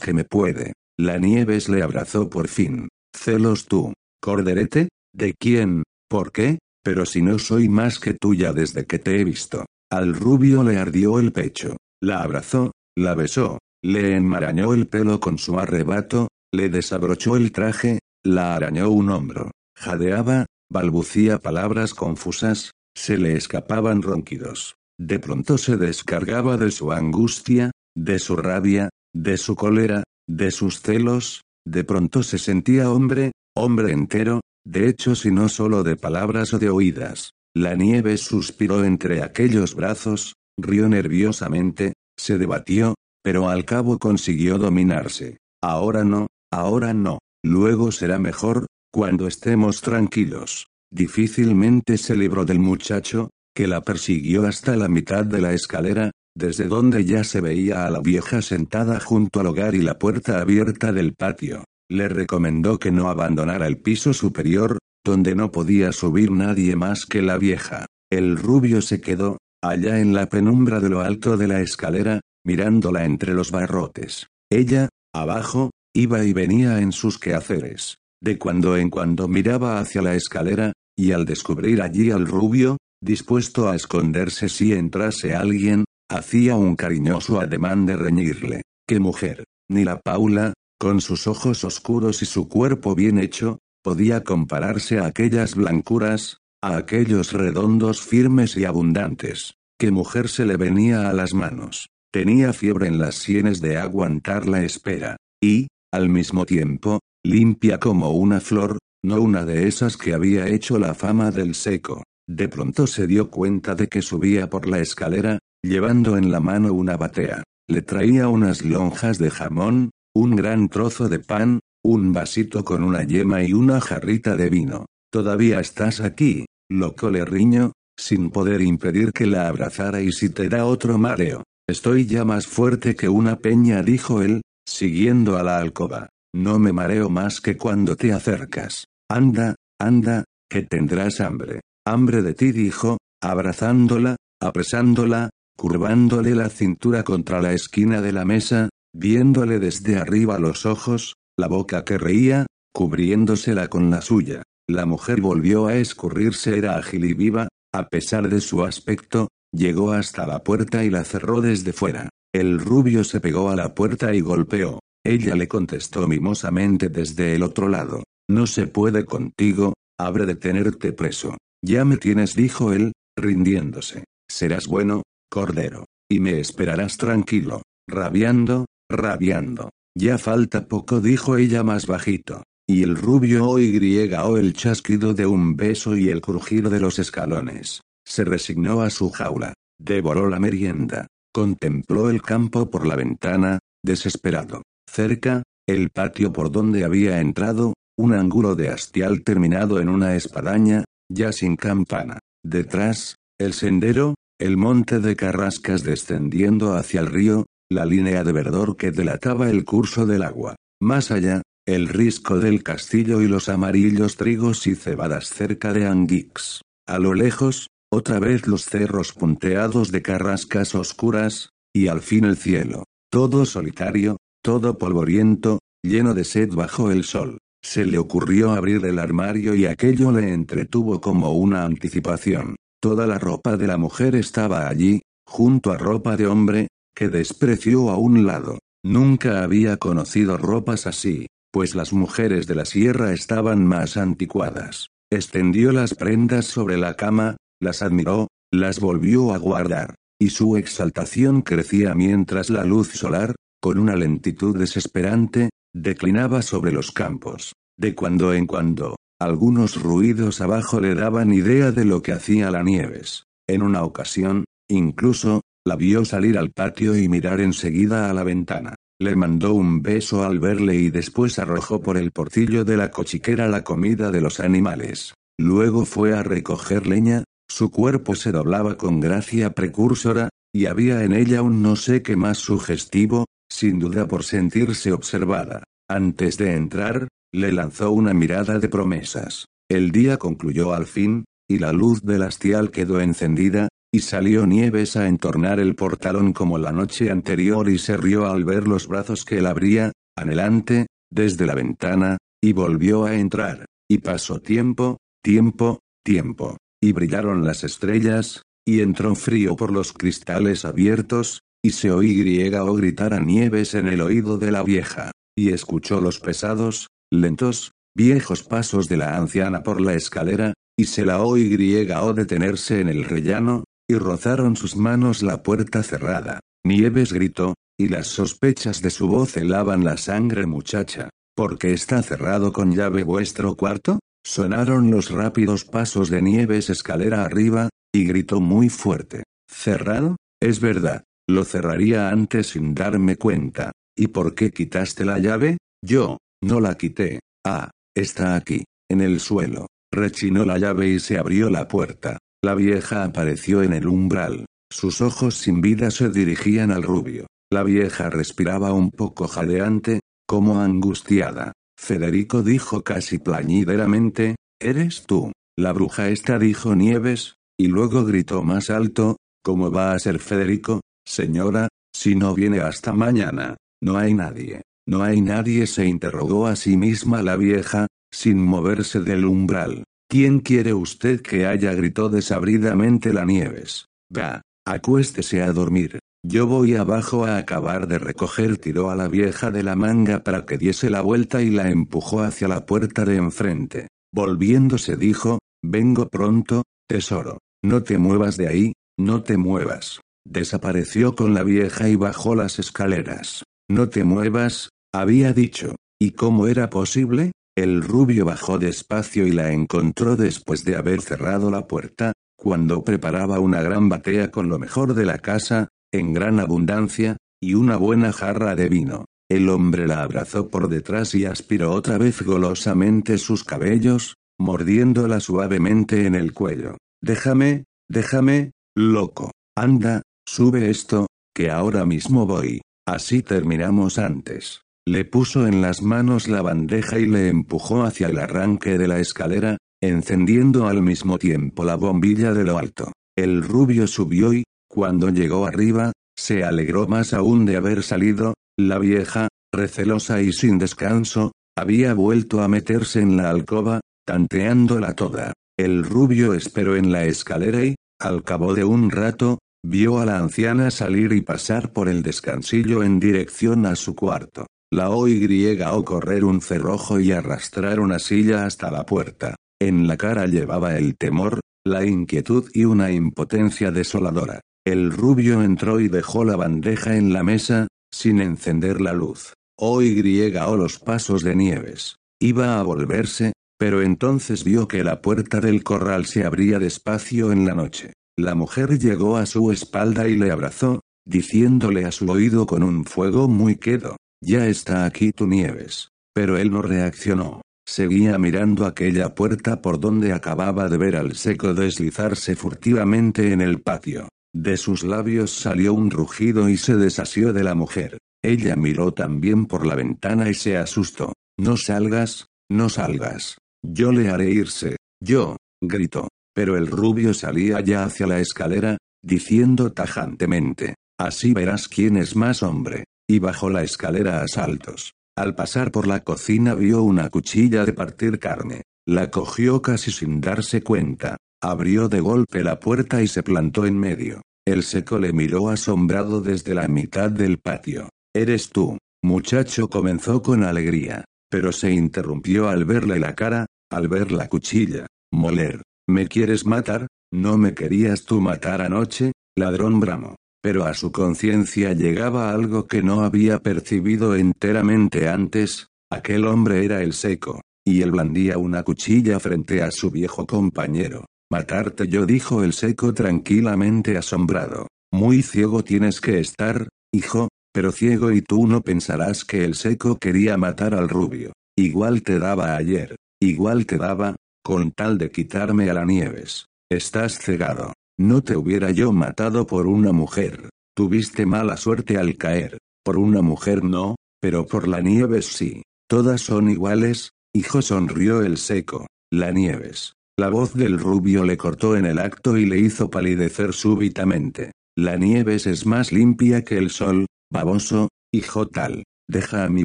que me puede. La Nieves le abrazó por fin. Celos tú. Corderete, ¿de quién? ¿Por qué? Pero si no soy más que tuya desde que te he visto. Al rubio le ardió el pecho. La abrazó, la besó, le enmarañó el pelo con su arrebato, le desabrochó el traje, la arañó un hombro. Jadeaba, balbucía palabras confusas, se le escapaban ronquidos. De pronto se descargaba de su angustia, de su rabia, de su cólera, de sus celos, de pronto se sentía hombre, hombre entero, de hechos y no solo de palabras o de oídas. La nieve suspiró entre aquellos brazos, rió nerviosamente, se debatió, pero al cabo consiguió dominarse. Ahora no, ahora no, luego será mejor, cuando estemos tranquilos. Difícilmente se libró del muchacho, que la persiguió hasta la mitad de la escalera, desde donde ya se veía a la vieja sentada junto al hogar y la puerta abierta del patio. Le recomendó que no abandonara el piso superior, donde no podía subir nadie más que la vieja. El rubio se quedó, allá en la penumbra de lo alto de la escalera, mirándola entre los barrotes. Ella, abajo, iba y venía en sus quehaceres. De cuando en cuando miraba hacia la escalera, y al descubrir allí al rubio, dispuesto a esconderse si entrase alguien, hacía un cariñoso ademán de reñirle. ¡Qué mujer! Ni la Paula, con sus ojos oscuros y su cuerpo bien hecho, podía compararse a aquellas blancuras, a aquellos redondos firmes y abundantes. ¿Qué mujer se le venía a las manos? Tenía fiebre en las sienes de aguantar la espera. Y, al mismo tiempo, limpia como una flor, no una de esas que había hecho la fama del seco. De pronto se dio cuenta de que subía por la escalera, llevando en la mano una batea. Le traía unas lonjas de jamón, un gran trozo de pan, un vasito con una yema y una jarrita de vino. ¿Todavía estás aquí? Loco le riño, sin poder impedir que la abrazara y si te da otro mareo. Estoy ya más fuerte que una peña, dijo él, siguiendo a la alcoba. No me mareo más que cuando te acercas. Anda, anda, que tendrás hambre. Hambre de ti, dijo, abrazándola, apresándola, curvándole la cintura contra la esquina de la mesa, viéndole desde arriba los ojos, la boca que reía, cubriéndosela con la suya. La mujer volvió a escurrirse, era ágil y viva, a pesar de su aspecto, llegó hasta la puerta y la cerró desde fuera. El rubio se pegó a la puerta y golpeó. Ella le contestó mimosamente desde el otro lado. No se puede contigo, habré de tenerte preso. Ya me tienes, dijo él, rindiéndose. Serás bueno, cordero. Y me esperarás tranquilo. Rabiando, rabiando. Ya falta poco, dijo ella más bajito. Y el rubio o y o el chasquido de un beso y el crujir de los escalones. Se resignó a su jaula. Devoró la merienda. Contempló el campo por la ventana, desesperado. Cerca, el patio por donde había entrado, un ángulo de hastial terminado en una espadaña, ya sin campana. Detrás, el sendero, el monte de carrascas descendiendo hacia el río, la línea de verdor que delataba el curso del agua. Más allá, el risco del castillo y los amarillos trigos y cebadas cerca de Anguix. A lo lejos, otra vez los cerros punteados de carrascas oscuras, y al fin el cielo. Todo solitario, todo polvoriento, lleno de sed bajo el sol. Se le ocurrió abrir el armario y aquello le entretuvo como una anticipación. Toda la ropa de la mujer estaba allí, junto a ropa de hombre, que despreció a un lado. Nunca había conocido ropas así, pues las mujeres de la sierra estaban más anticuadas. Extendió las prendas sobre la cama, las admiró, las volvió a guardar, y su exaltación crecía mientras la luz solar, con una lentitud desesperante, declinaba sobre los campos. De cuando en cuando, algunos ruidos abajo le daban idea de lo que hacía la Nieves. En una ocasión, incluso, la vio salir al patio y mirar enseguida a la ventana. Le mandó un beso al verle y después arrojó por el portillo de la cochiquera la comida de los animales. Luego fue a recoger leña, su cuerpo se doblaba con gracia precursora, y había en ella un no sé qué más sugestivo, sin duda por sentirse observada. Antes de entrar, le lanzó una mirada de promesas. El día concluyó al fin, y la luz del hastial quedó encendida, y salió Nieves a entornar el portalón como la noche anterior y se rió al ver los brazos que él abría, anhelante, desde la ventana, y volvió a entrar, y pasó tiempo, tiempo, tiempo, y brillaron las estrellas, y entró frío por los cristales abiertos, y se oí o gritar a Nieves en el oído de la vieja, y escuchó los pesados, lentos, viejos pasos de la anciana por la escalera, y se la oí o detenerse en el rellano, y rozaron sus manos la puerta cerrada. Nieves gritó, y las sospechas de su voz helaban la sangre muchacha. ¿Por qué está cerrado con llave vuestro cuarto? Sonaron los rápidos pasos de Nieves escalera arriba, y gritó muy fuerte. ¿Cerrado? Es verdad. Lo cerraría antes sin darme cuenta. ¿Y por qué quitaste la llave? Yo, no la quité. Ah, está aquí, en el suelo. Rechinó la llave y se abrió la puerta. La vieja apareció en el umbral. Sus ojos sin vida se dirigían al rubio. La vieja respiraba un poco jadeante, como angustiada. Federico dijo casi plañideramente, ¿eres tú? La bruja esta dijo Nieves, y luego gritó más alto, ¿cómo va a ser Federico, señora, si no viene hasta mañana? No hay nadie. No hay nadie, se interrogó a sí misma la vieja, sin moverse del umbral. ¿Quién quiere usted que haya? gritó desabridamente la Nieves. Va, acuéstese a dormir. Yo voy abajo a acabar de recoger. Tiró a la vieja de la manga para que diese la vuelta y la empujó hacia la puerta de enfrente. Volviéndose dijo, vengo pronto, tesoro. No te muevas de ahí, no te muevas. Desapareció con la vieja y bajó las escaleras. No te muevas, había dicho. ¿Y cómo era posible? El rubio bajó despacio y la encontró después de haber cerrado la puerta, cuando preparaba una gran batea con lo mejor de la casa, en gran abundancia, y una buena jarra de vino. El hombre la abrazó por detrás y aspiró otra vez golosamente sus cabellos, mordiéndola suavemente en el cuello. Déjame, déjame, loco. Anda, sube esto, que ahora mismo voy. Así terminamos antes. Le puso en las manos la bandeja y le empujó hacia el arranque de la escalera, encendiendo al mismo tiempo la bombilla de lo alto. El rubio subió y, cuando llegó arriba, se alegró más aún de haber salido, la vieja, recelosa y sin descanso, había vuelto a meterse en la alcoba, tanteándola toda. El rubio esperó en la escalera y, al cabo de un rato, vio a la anciana salir y pasar por el descansillo en dirección a su cuarto. La oy o correr un cerrojo y arrastrar una silla hasta la puerta. En la cara llevaba el temor, la inquietud y una impotencia desoladora. El rubio entró y dejó la bandeja en la mesa, sin encender la luz. Oy o los pasos de Nieves. Iba a volverse, pero entonces vio que la puerta del corral se abría despacio en la noche. La mujer llegó a su espalda y le abrazó, diciéndole a su oído con un fuego muy quedo, ya está aquí tu Nieves. Pero él no reaccionó. Seguía mirando aquella puerta por donde acababa de ver al seco deslizarse furtivamente en el patio. De sus labios salió un rugido y se desasió de la mujer. Ella miró también por la ventana y se asustó. No salgas, no salgas. Yo le haré irse. Yo, gritó. Pero el rubio salía ya hacia la escalera, diciendo tajantemente, así verás quién es más hombre. Y bajó la escalera a saltos. Al pasar por la cocina vio una cuchilla de partir carne. La cogió casi sin darse cuenta. Abrió de golpe la puerta y se plantó en medio. El seco le miró asombrado desde la mitad del patio. Eres tú, muchacho comenzó con alegría, pero se interrumpió al verle la cara, al ver la cuchilla. Moler, ¿me quieres matar? ¿No me querías tú matar anoche? Ladrón bramo. Pero a su conciencia llegaba algo que no había percibido enteramente antes, aquel hombre era el seco, y él blandía una cuchilla frente a su viejo compañero. Matarte yo dijo el seco tranquilamente asombrado. Muy ciego tienes que estar, hijo, pero ciego y tú no pensarás que el seco quería matar al rubio. Igual te daba ayer, igual te daba, con tal de quitarme a la nieves. Estás cegado. No te hubiera yo matado por una mujer. Tuviste mala suerte al caer. Por una mujer no, pero por la nieves sí. Todas son iguales, hijo sonrió el seco. La nieves. La voz del rubio le cortó en el acto y le hizo palidecer súbitamente. La Nieves es más limpia que el sol, baboso, hijo tal. Deja a mi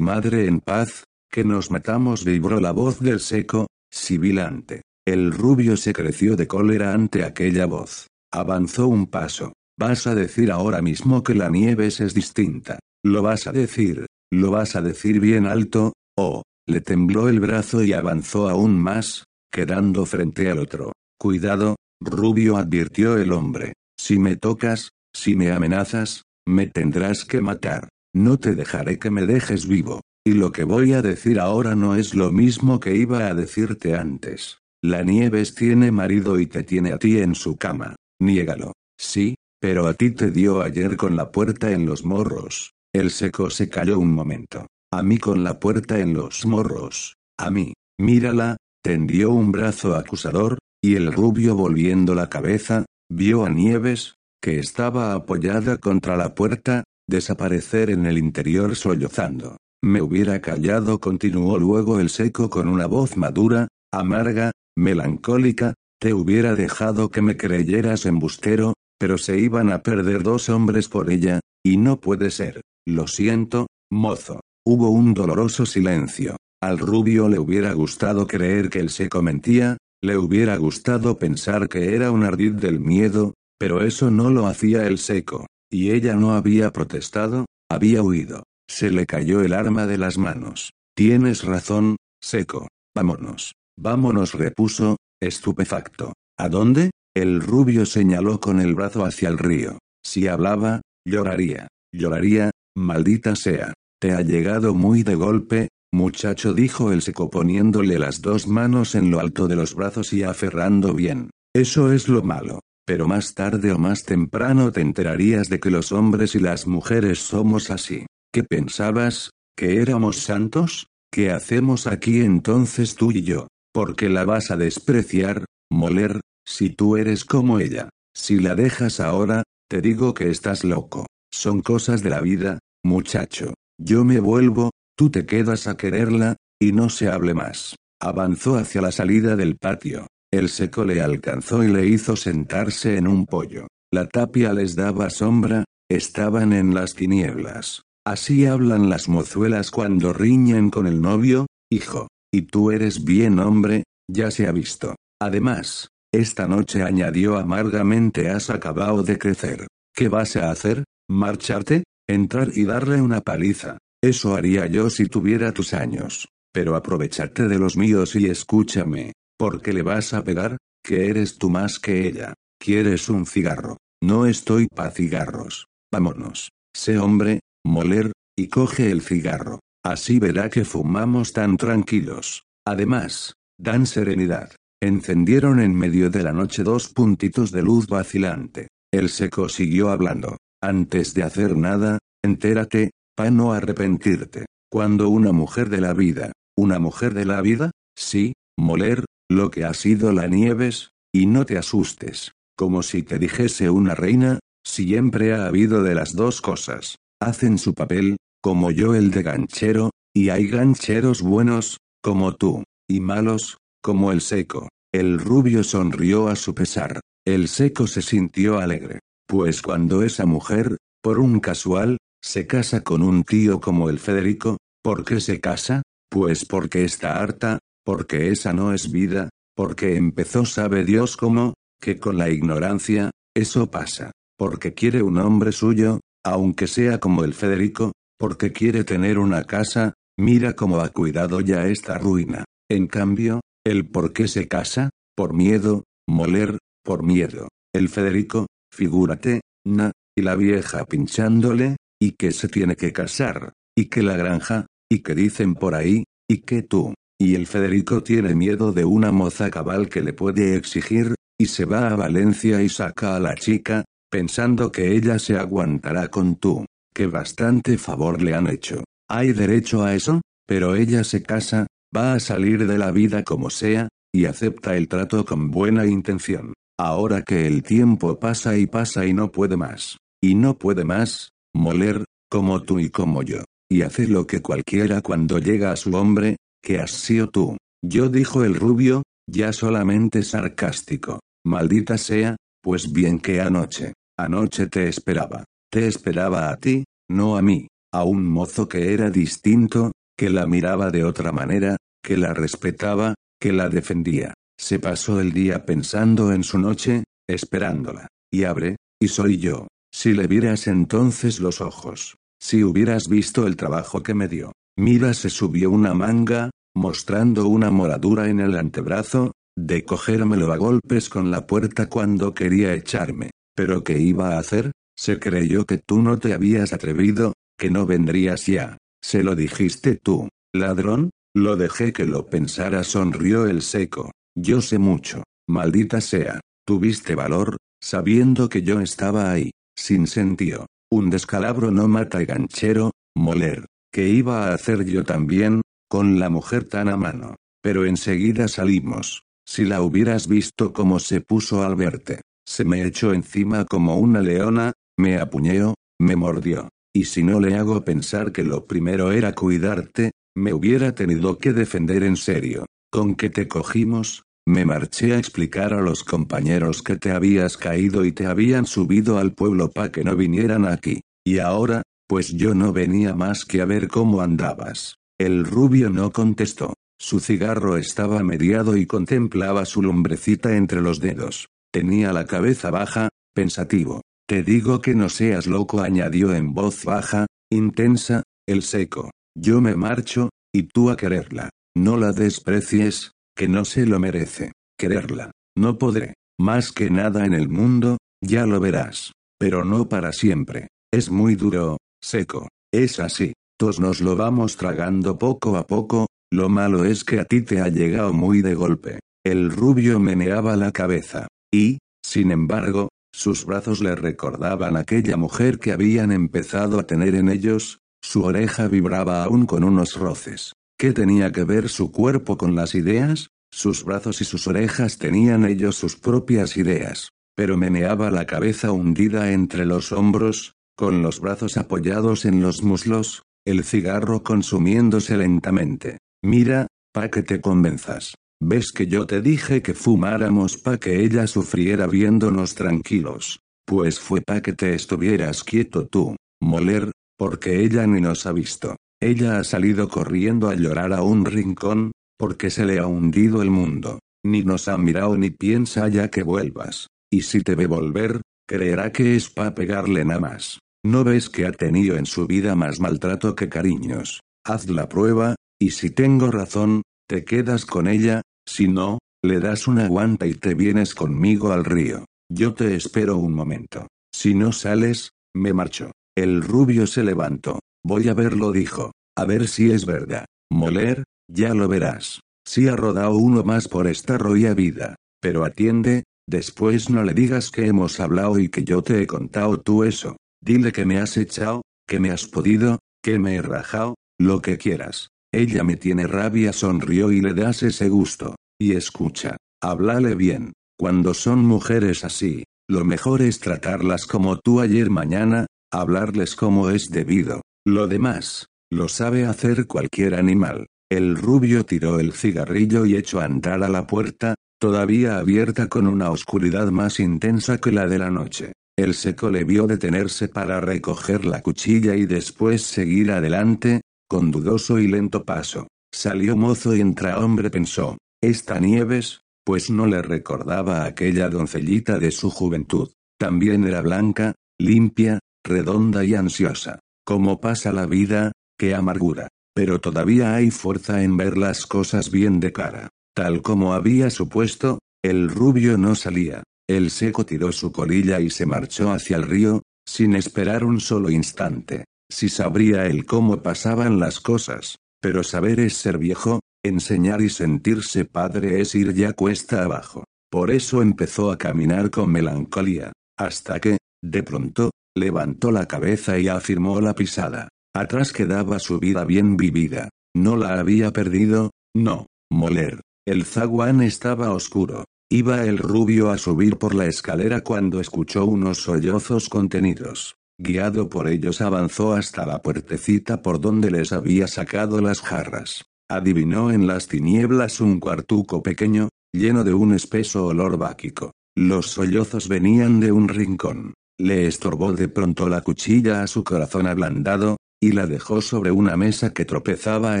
madre en paz, que nos matamos vibró la voz del seco, sibilante. El rubio se creció de cólera ante aquella voz. Avanzó un paso. Vas a decir ahora mismo que la Nieves es distinta. Lo vas a decir, lo vas a decir bien alto, oh, le tembló el brazo y avanzó aún más, quedando frente al otro. Cuidado, rubio advirtió el hombre. Si me tocas, si me amenazas, me tendrás que matar. No te dejaré que me dejes vivo. Y lo que voy a decir ahora no es lo mismo que iba a decirte antes. La Nieves tiene marido y te tiene a ti en su cama. Niégalo. Sí, pero a ti te dio ayer con la puerta en los morros. El seco se calló un momento. A mí con la puerta en los morros. A mí. Mírala, tendió un brazo acusador, y el rubio volviendo la cabeza, vio a Nieves, que estaba apoyada contra la puerta, desaparecer en el interior sollozando. Me hubiera callado, continuó luego el seco con una voz madura, amarga, melancólica, te hubiera dejado que me creyeras embustero, pero se iban a perder dos hombres por ella, y no puede ser. Lo siento, mozo. Hubo un doloroso silencio. Al rubio le hubiera gustado creer que el seco mentía, le hubiera gustado pensar que era un ardid del miedo, pero eso no lo hacía el seco. Y ella no había protestado, había huido. Se le cayó el arma de las manos. Tienes razón, seco. Vámonos. Vámonos, repuso, estupefacto. ¿A dónde? El rubio señaló con el brazo hacia el río. Si hablaba, lloraría. Lloraría, maldita sea. Te ha llegado muy de golpe, muchacho, dijo el seco poniéndole las dos manos en lo alto de los brazos y aferrando bien. Eso es lo malo. Pero más tarde o más temprano te enterarías de que los hombres y las mujeres somos así. ¿Qué pensabas? ¿Que éramos santos? ¿Qué hacemos aquí entonces tú y yo? Porque la vas a despreciar, moler, si tú eres como ella. Si la dejas ahora, te digo que estás loco. Son cosas de la vida, muchacho. Yo me vuelvo, tú te quedas a quererla, y no se hable más. Avanzó hacia la salida del patio. El seco le alcanzó y le hizo sentarse en un pollo. La tapia les daba sombra, estaban en las tinieblas. Así hablan las mozuelas cuando riñen con el novio, hijo. Y tú eres bien hombre, ya se ha visto. Además, esta noche añadió amargamente has acabado de crecer. ¿Qué vas a hacer? ¿Marcharte? ¿Entrar y darle una paliza? Eso haría yo si tuviera tus años. Pero aprovecharte de los míos y escúchame, ¿Por qué le vas a pegar? Que eres tú más que ella. ¿Quieres un cigarro? No estoy pa' cigarros. Vámonos. Sé hombre, moler, y coge el cigarro. Así verá que fumamos tan tranquilos. Además, dan serenidad. Encendieron en medio de la noche dos puntitos de luz vacilante. El seco siguió hablando. Antes de hacer nada, entérate, pa' no arrepentirte. Cuando una mujer de la vida, una mujer de la vida, sí, moler, lo que ha sido la Nieves, y no te asustes, como si te dijese una reina, siempre ha habido de las dos cosas. Hacen su papel, como yo el de ganchero, y hay gancheros buenos, como tú, y malos, como el seco. El rubio sonrió a su pesar. El seco se sintió alegre. Pues cuando esa mujer, por un casual, se casa con un tío como el Federico, ¿por qué se casa? Pues porque está harta, porque esa no es vida, porque empezó sabe Dios cómo, que con la ignorancia, eso pasa, porque quiere un hombre suyo, aunque sea como el Federico, porque quiere tener una casa, mira cómo ha cuidado ya esta ruina. En cambio, el por qué se casa, por miedo, moler, por miedo. El Federico, figúrate, na, y la vieja pinchándole, y que se tiene que casar, y que la granja, y que dicen por ahí, y que tú, y el Federico tiene miedo de una moza cabal que le puede exigir, y se va a Valencia y saca a la chica, pensando que ella se aguantará con tú. Que bastante favor le han hecho. Hay derecho a eso, pero ella se casa, va a salir de la vida como sea, y acepta el trato con buena intención. Ahora que el tiempo pasa y pasa y no puede más. Y no puede más, moler, como tú y como yo. Y hace lo que cualquiera cuando llega a su hombre, ¿Qué has sido tú? Yo dijo el rubio, ya solamente sarcástico. Maldita sea, pues bien que anoche, anoche te esperaba. Te esperaba a ti, no a mí, a un mozo que era distinto, que la miraba de otra manera, que la respetaba, que la defendía. Se pasó el día pensando en su noche, esperándola. Y abre, y soy yo. Si le vieras entonces los ojos. Si hubieras visto el trabajo que me dio. Mira, se subió una manga, mostrando una moradura en el antebrazo, de cogérmelo a golpes con la puerta cuando quería echarme. Pero ¿qué iba a hacer? Se creyó que tú no te habías atrevido, que no vendrías ya. Se lo dijiste tú, ladrón, lo dejé que lo pensara, sonrió el seco. Yo sé mucho, maldita sea, tuviste valor, sabiendo que yo estaba ahí, sin sentido. Un descalabro no mata y ganchero, moler. ¿Qué iba a hacer yo también, con la mujer tan a mano? Pero enseguida salimos. Si la hubieras visto como se puso al verte, se me echó encima como una leona, me apuñeó, me mordió. Y si no le hago pensar que lo primero era cuidarte, me hubiera tenido que defender en serio. Con que te cogimos, me marché a explicar a los compañeros que te habías caído y te habían subido al pueblo pa' que no vinieran aquí. Y ahora, pues yo no venía más que a ver cómo andabas. El rubio no contestó. Su cigarro estaba mediado y contemplaba su lumbrecita entre los dedos. Tenía la cabeza baja, pensativo. Te digo que no seas loco, añadió en voz baja, intensa, el seco. Yo me marcho, y tú a quererla. No la desprecies, que no se lo merece. Quererla. No podré. Más que nada en el mundo, ya lo verás. Pero no para siempre. Es muy duro, seco. Es así. Todos nos lo vamos tragando poco a poco, lo malo es que a ti te ha llegado muy de golpe. El rubio meneaba la cabeza. Y, sin embargo, sus brazos le recordaban aquella mujer que habían empezado a tener en ellos, su oreja vibraba aún con unos roces. ¿Qué tenía que ver su cuerpo con las ideas? Sus brazos y sus orejas tenían ellos sus propias ideas. Pero meneaba la cabeza hundida entre los hombros, con los brazos apoyados en los muslos, el cigarro consumiéndose lentamente. Mira, pa' que te convenzas. ¿Ves que yo te dije que fumáramos pa' que ella sufriera viéndonos tranquilos? Pues fue pa' que te estuvieras quieto tú, moler, porque ella ni nos ha visto. Ella ha salido corriendo a llorar a un rincón, porque se le ha hundido el mundo. Ni nos ha mirado ni piensa ya que vuelvas. Y si te ve volver, creerá que es pa' pegarle nada más. ¿No ves que ha tenido en su vida más maltrato que cariños? Haz la prueba, y si tengo razón, te quedas con ella, si no, le das una guanta y te vienes conmigo al río. Yo te espero un momento. Si no sales, me marcho. El rubio se levantó. Voy a verlo, dijo. A ver si es verdad. Moler, ya lo verás. Si ha rodado uno más por esta roya vida. Pero atiende, después no le digas que hemos hablado y que yo te he contado tú eso. Dile que me has echado, que me has podido, que me he rajado, lo que quieras. Ella me tiene rabia, sonrió y le das ese gusto. Y escucha, háblale bien. Cuando son mujeres así, lo mejor es tratarlas como tú ayer mañana, hablarles como es debido. Lo demás, lo sabe hacer cualquier animal. El rubio tiró el cigarrillo y echó a andar a la puerta, todavía abierta con una oscuridad más intensa que la de la noche. El seco le vio detenerse para recoger la cuchilla y después seguir adelante, con dudoso y lento paso. Salió mozo y entra hombre pensó. Esta Nieves, pues no le recordaba a aquella doncellita de su juventud. También era blanca, limpia, redonda y ansiosa. Como pasa la vida, qué amargura. Pero todavía hay fuerza en ver las cosas bien de cara. Tal como había supuesto, el rubio no salía. El seco tiró su colilla y se marchó hacia el río, sin esperar un solo instante. Si sabría él cómo pasaban las cosas. Pero saber es ser viejo, enseñar y sentirse padre es ir ya cuesta abajo. Por eso empezó a caminar con melancolía, hasta que, de pronto, levantó la cabeza y afirmó la pisada. Atrás quedaba su vida bien vivida. No la había perdido, no. Moler. El zaguán estaba oscuro. Iba el rubio a subir por la escalera cuando escuchó unos sollozos contenidos. Guiado por ellos avanzó hasta la puertecita por donde les había sacado las jarras. Adivinó en las tinieblas un cuartuco pequeño, lleno de un espeso olor báquico. Los sollozos venían de un rincón. Le estorbó de pronto la cuchilla a su corazón ablandado, y la dejó sobre una mesa que tropezaba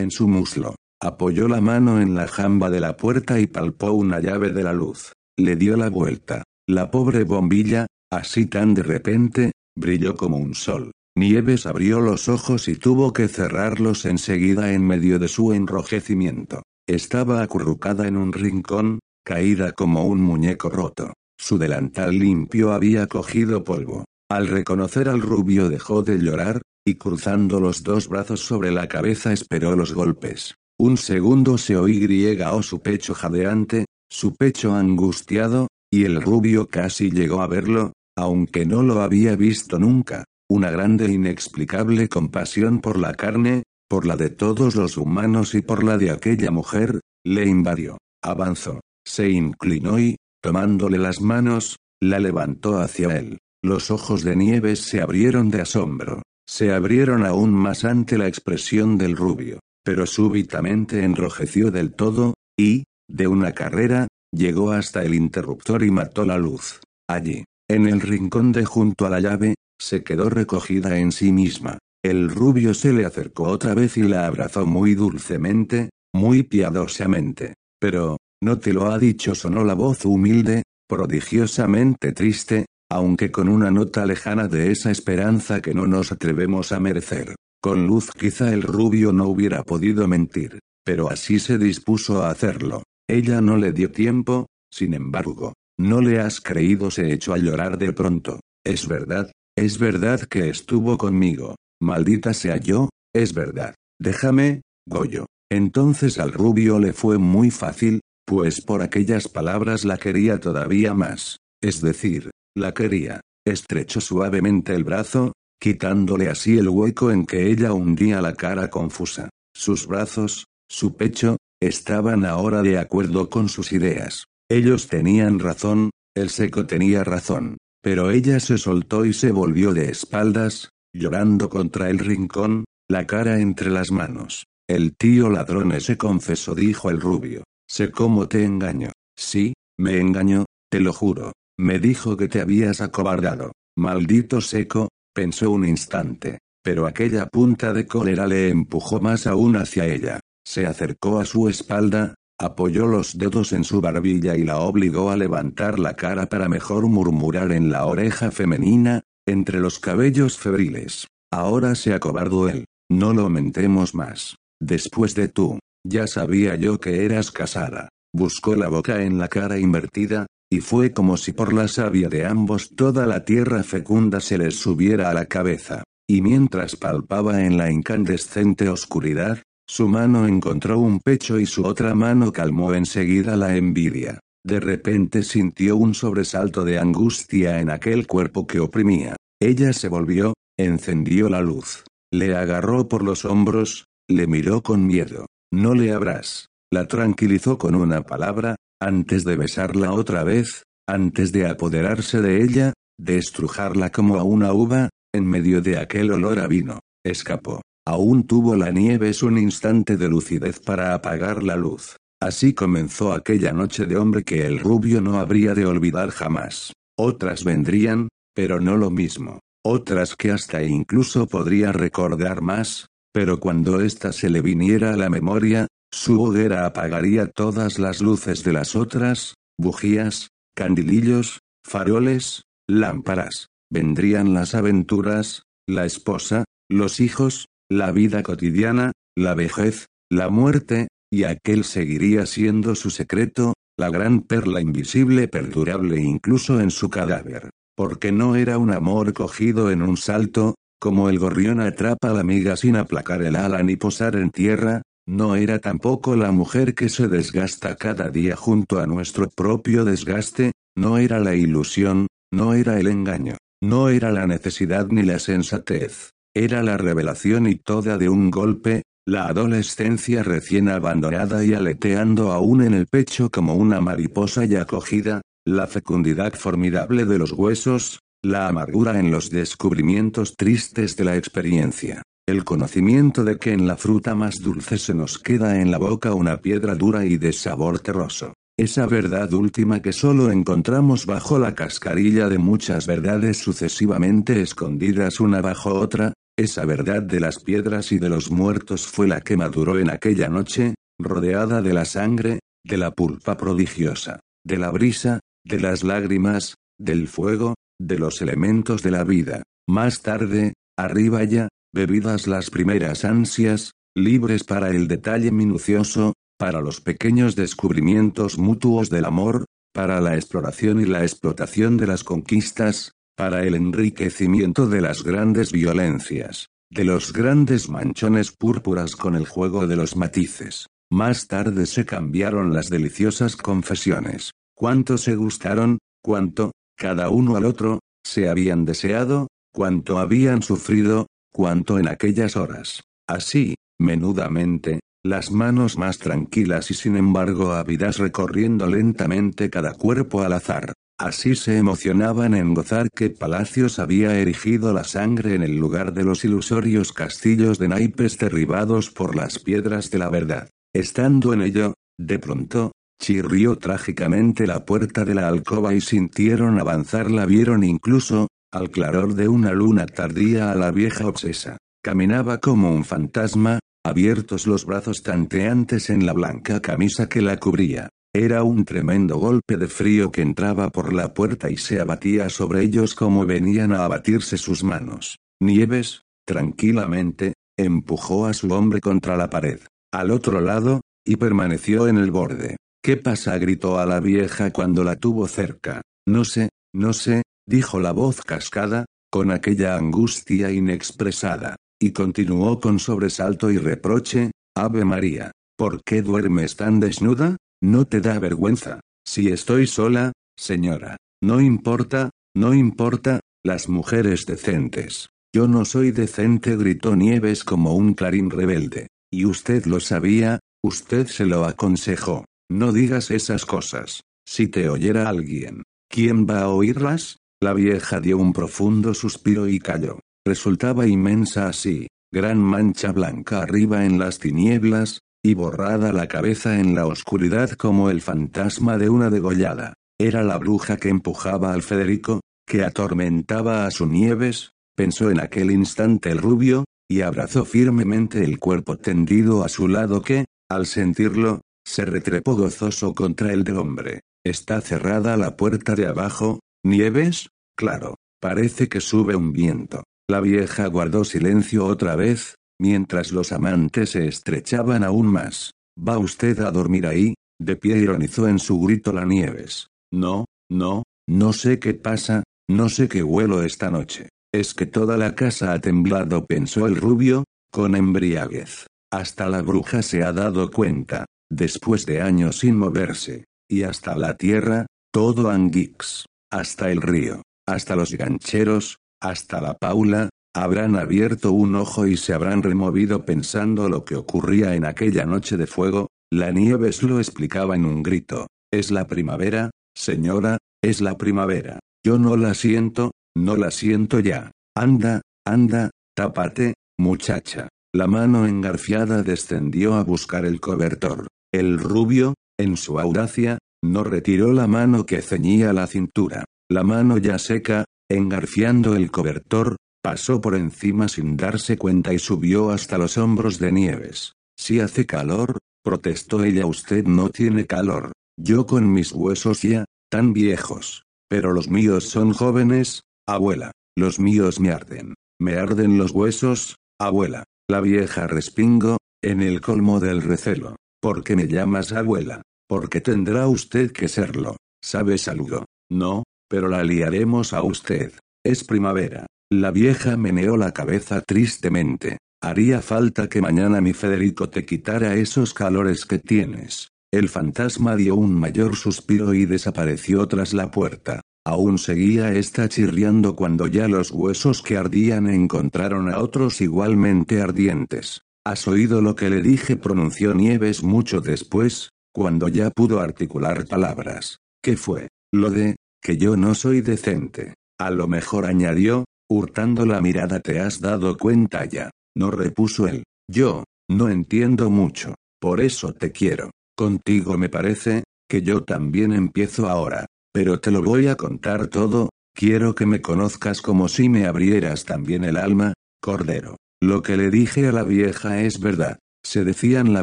en su muslo. Apoyó la mano en la jamba de la puerta y palpó una llave de la luz. Le dio la vuelta. La pobre bombilla, así tan de repente, brilló como un sol. Nieves abrió los ojos y tuvo que cerrarlos enseguida en medio de su enrojecimiento. Estaba acurrucada en un rincón, caída como un muñeco roto. Su delantal limpio había cogido polvo. Al reconocer al rubio dejó de llorar, y cruzando los dos brazos sobre la cabeza esperó los golpes. Un segundo se oí griega o su pecho jadeante, su pecho angustiado, y el rubio casi llegó a verlo, aunque no lo había visto nunca una grande e inexplicable compasión por la carne, por la de todos los humanos y por la de aquella mujer, le invadió. Avanzó, se inclinó y, tomándole las manos, la levantó hacia él. Los ojos de Nieves se abrieron de asombro, se abrieron aún más ante la expresión del rubio, pero súbitamente enrojeció del todo, y, de una carrera, llegó hasta el interruptor y mató la luz. Allí, en el rincón de junto a la llave, se quedó recogida en sí misma. El rubio se le acercó otra vez y la abrazó muy dulcemente, muy piadosamente. Pero, no te lo ha dicho, sonó la voz humilde, prodigiosamente triste, aunque con una nota lejana de esa esperanza que no nos atrevemos a merecer. Con luz quizá el rubio no hubiera podido mentir, pero así se dispuso a hacerlo. Ella no le dio tiempo, sin embargo. No le has creído, se echó a llorar de pronto. Es verdad, es verdad que estuvo conmigo. Maldita sea yo, es verdad. Déjame, Goyo. Entonces al rubio le fue muy fácil, pues por aquellas palabras la quería todavía más. Es decir, la quería. Estrechó suavemente el brazo, quitándole así el hueco en que ella hundía la cara confusa. Sus brazos, su pecho, estaban ahora de acuerdo con sus ideas. Ellos tenían razón, el seco tenía razón. Pero ella se soltó y se volvió de espaldas, llorando contra el rincón, la cara entre las manos. El tío ladrón se confesó, dijo el rubio. Sé cómo te engaño. Sí, me engañó, te lo juro. Me dijo que te habías acobardado. Maldito seco, pensó un instante. Pero aquella punta de cólera le empujó más aún hacia ella. Se acercó a su espalda, apoyó los dedos en su barbilla y la obligó a levantar la cara para mejor murmurar en la oreja femenina, entre los cabellos febriles. Ahora se acobardó él. No lo mentemos más. Después de tú, ya sabía yo que eras casada. Buscó la boca en la cara invertida, y fue como si por la savia de ambos toda la tierra fecunda se les subiera a la cabeza. Y mientras palpaba en la incandescente oscuridad, su mano encontró un pecho y su otra mano calmó enseguida la envidia. De repente sintió un sobresalto de angustia en aquel cuerpo que oprimía. Ella se volvió, encendió la luz. Le agarró por los hombros, le miró con miedo. No le habrás. La tranquilizó con una palabra, antes de besarla otra vez, antes de apoderarse de ella, de estrujarla como a una uva, en medio de aquel olor a vino. Escapó. Aún tuvo la Nieves un instante de lucidez para apagar la luz. Así comenzó aquella noche de hombre que el rubio no habría de olvidar jamás. Otras vendrían, pero no lo mismo. Otras que hasta incluso podría recordar más, pero cuando ésta se le viniera a la memoria, su hoguera apagaría todas las luces de las otras, bujías, candilillos, faroles, lámparas. Vendrían las aventuras, la esposa, los hijos, la vida cotidiana, la vejez, la muerte, y aquel seguiría siendo su secreto, la gran perla invisible perdurable incluso en su cadáver. Porque no era un amor cogido en un salto, como el gorrión atrapa a la miga sin aplacar el ala ni posar en tierra, no era tampoco la mujer que se desgasta cada día junto a nuestro propio desgaste, no era la ilusión, no era el engaño, no era la necesidad ni la sensatez, era la revelación y toda de un golpe, la adolescencia recién abandonada y aleteando aún en el pecho como una mariposa ya cogida, la fecundidad formidable de los huesos, la amargura en los descubrimientos tristes de la experiencia, el conocimiento de que en la fruta más dulce se nos queda en la boca una piedra dura y de sabor terroso. esa verdad última que solo encontramos bajo la cascarilla de muchas verdades sucesivamente escondidas una bajo otra, esa verdad de las piedras y de los muertos fue la que maduró en aquella noche, rodeada de la sangre, de la pulpa prodigiosa, de la brisa, de las lágrimas, del fuego, de los elementos de la vida. Más tarde, arriba ya, bebidas las primeras ansias, libres para el detalle minucioso, para los pequeños descubrimientos mutuos del amor, para la exploración y la explotación de las conquistas, para el enriquecimiento de las grandes violencias, de los grandes manchones púrpuras con el juego de los matices. Más tarde se cambiaron las deliciosas confesiones. Cuánto se gustaron, cuánto, cada uno al otro, se habían deseado, cuánto habían sufrido, cuánto en aquellas horas. Así, menudamente, las manos más tranquilas y sin embargo ávidas recorriendo lentamente cada cuerpo al azar. Así se emocionaban en gozar que Palacios había erigido la sangre en el lugar de los ilusorios castillos de naipes derribados por las piedras de la verdad. Estando en ello, de pronto, chirrió trágicamente la puerta de la alcoba y sintieron avanzar la vieron incluso, al claror de una luna tardía a la vieja obsesa. Caminaba como un fantasma, abiertos los brazos tanteantes en la blanca camisa que la cubría. Era un tremendo golpe de frío que entraba por la puerta y se abatía sobre ellos como venían a abatirse sus manos. Nieves, tranquilamente, empujó a su hombre contra la pared, al otro lado, y permaneció en el borde. ¿Qué pasa? gritó a la vieja cuando la tuvo cerca. No sé, no sé, dijo la voz cascada, con aquella angustia inexpresada y continuó con sobresalto y reproche, Ave María, ¿por qué duermes tan desnuda? ¿No te da vergüenza? Si estoy sola, señora. No importa, no importa, las mujeres decentes. Yo no soy decente, gritó Nieves como un clarín rebelde. Y usted lo sabía, usted se lo aconsejó. No digas esas cosas. Si te oyera alguien, ¿quién va a oírlas? La vieja dio un profundo suspiro y calló. Resultaba inmensa así, gran mancha blanca arriba en las tinieblas, y borrada la cabeza en la oscuridad como el fantasma de una degollada. Era la bruja que empujaba al Federico, que atormentaba a su Nieves, pensó en aquel instante el rubio, y abrazó firmemente el cuerpo tendido a su lado que, al sentirlo, se retrepó gozoso contra el del hombre. ¿Está cerrada la puerta de abajo, Nieves? Claro, parece que sube un viento. La vieja guardó silencio otra vez, mientras los amantes se estrechaban aún más. ¿Va usted a dormir ahí? De pie ironizó en su grito la Nieves. No, no, no sé qué pasa, no sé qué huelo esta noche. Es que toda la casa ha temblado, pensó el rubio, con embriaguez. Hasta la bruja se ha dado cuenta, después de años sin moverse. Y hasta la tierra, todo Anguix. Hasta el río, hasta los gancheros, hasta la Paula, habrán abierto un ojo y se habrán removido pensando lo que ocurría en aquella noche de fuego, la Nieves lo explicaba en un grito. Es la primavera, señora, es la primavera. Yo no la siento, no la siento ya. Anda, anda, tápate, muchacha. La mano engarfiada descendió a buscar el cobertor. El rubio, en su audacia, no retiró la mano que ceñía la cintura. La mano ya seca, engarfiando el cobertor, pasó por encima sin darse cuenta y subió hasta los hombros de Nieves. Si hace calor, protestó ella, usted no tiene calor. Yo con mis huesos ya, tan viejos. Pero los míos son jóvenes, abuela. Los míos me arden. Me arden los huesos, abuela. La vieja respingo, en el colmo del recelo. ¿Por qué me llamas abuela? Porque tendrá usted que serlo. ¿Sabes algo? No, pero la liaremos a usted. Es primavera. La vieja meneó la cabeza tristemente. Haría falta que mañana mi Federico te quitara esos calores que tienes. El fantasma dio un mayor suspiro y desapareció tras la puerta. Aún seguía esta chirriando cuando ya los huesos que ardían encontraron a otros igualmente ardientes. ¿Has oído lo que le dije? pronunció Nieves mucho después, cuando ya pudo articular palabras. ¿Qué fue? Lo de, que yo no soy decente. A lo mejor añadió, hurtando la mirada te has dado cuenta ya. No repuso él. Yo, no entiendo mucho. Por eso te quiero. Contigo me parece, que yo también empiezo ahora. Pero te lo voy a contar todo, quiero que me conozcas como si me abrieras también el alma, Cordero. Lo que le dije a la vieja es verdad. Se decían la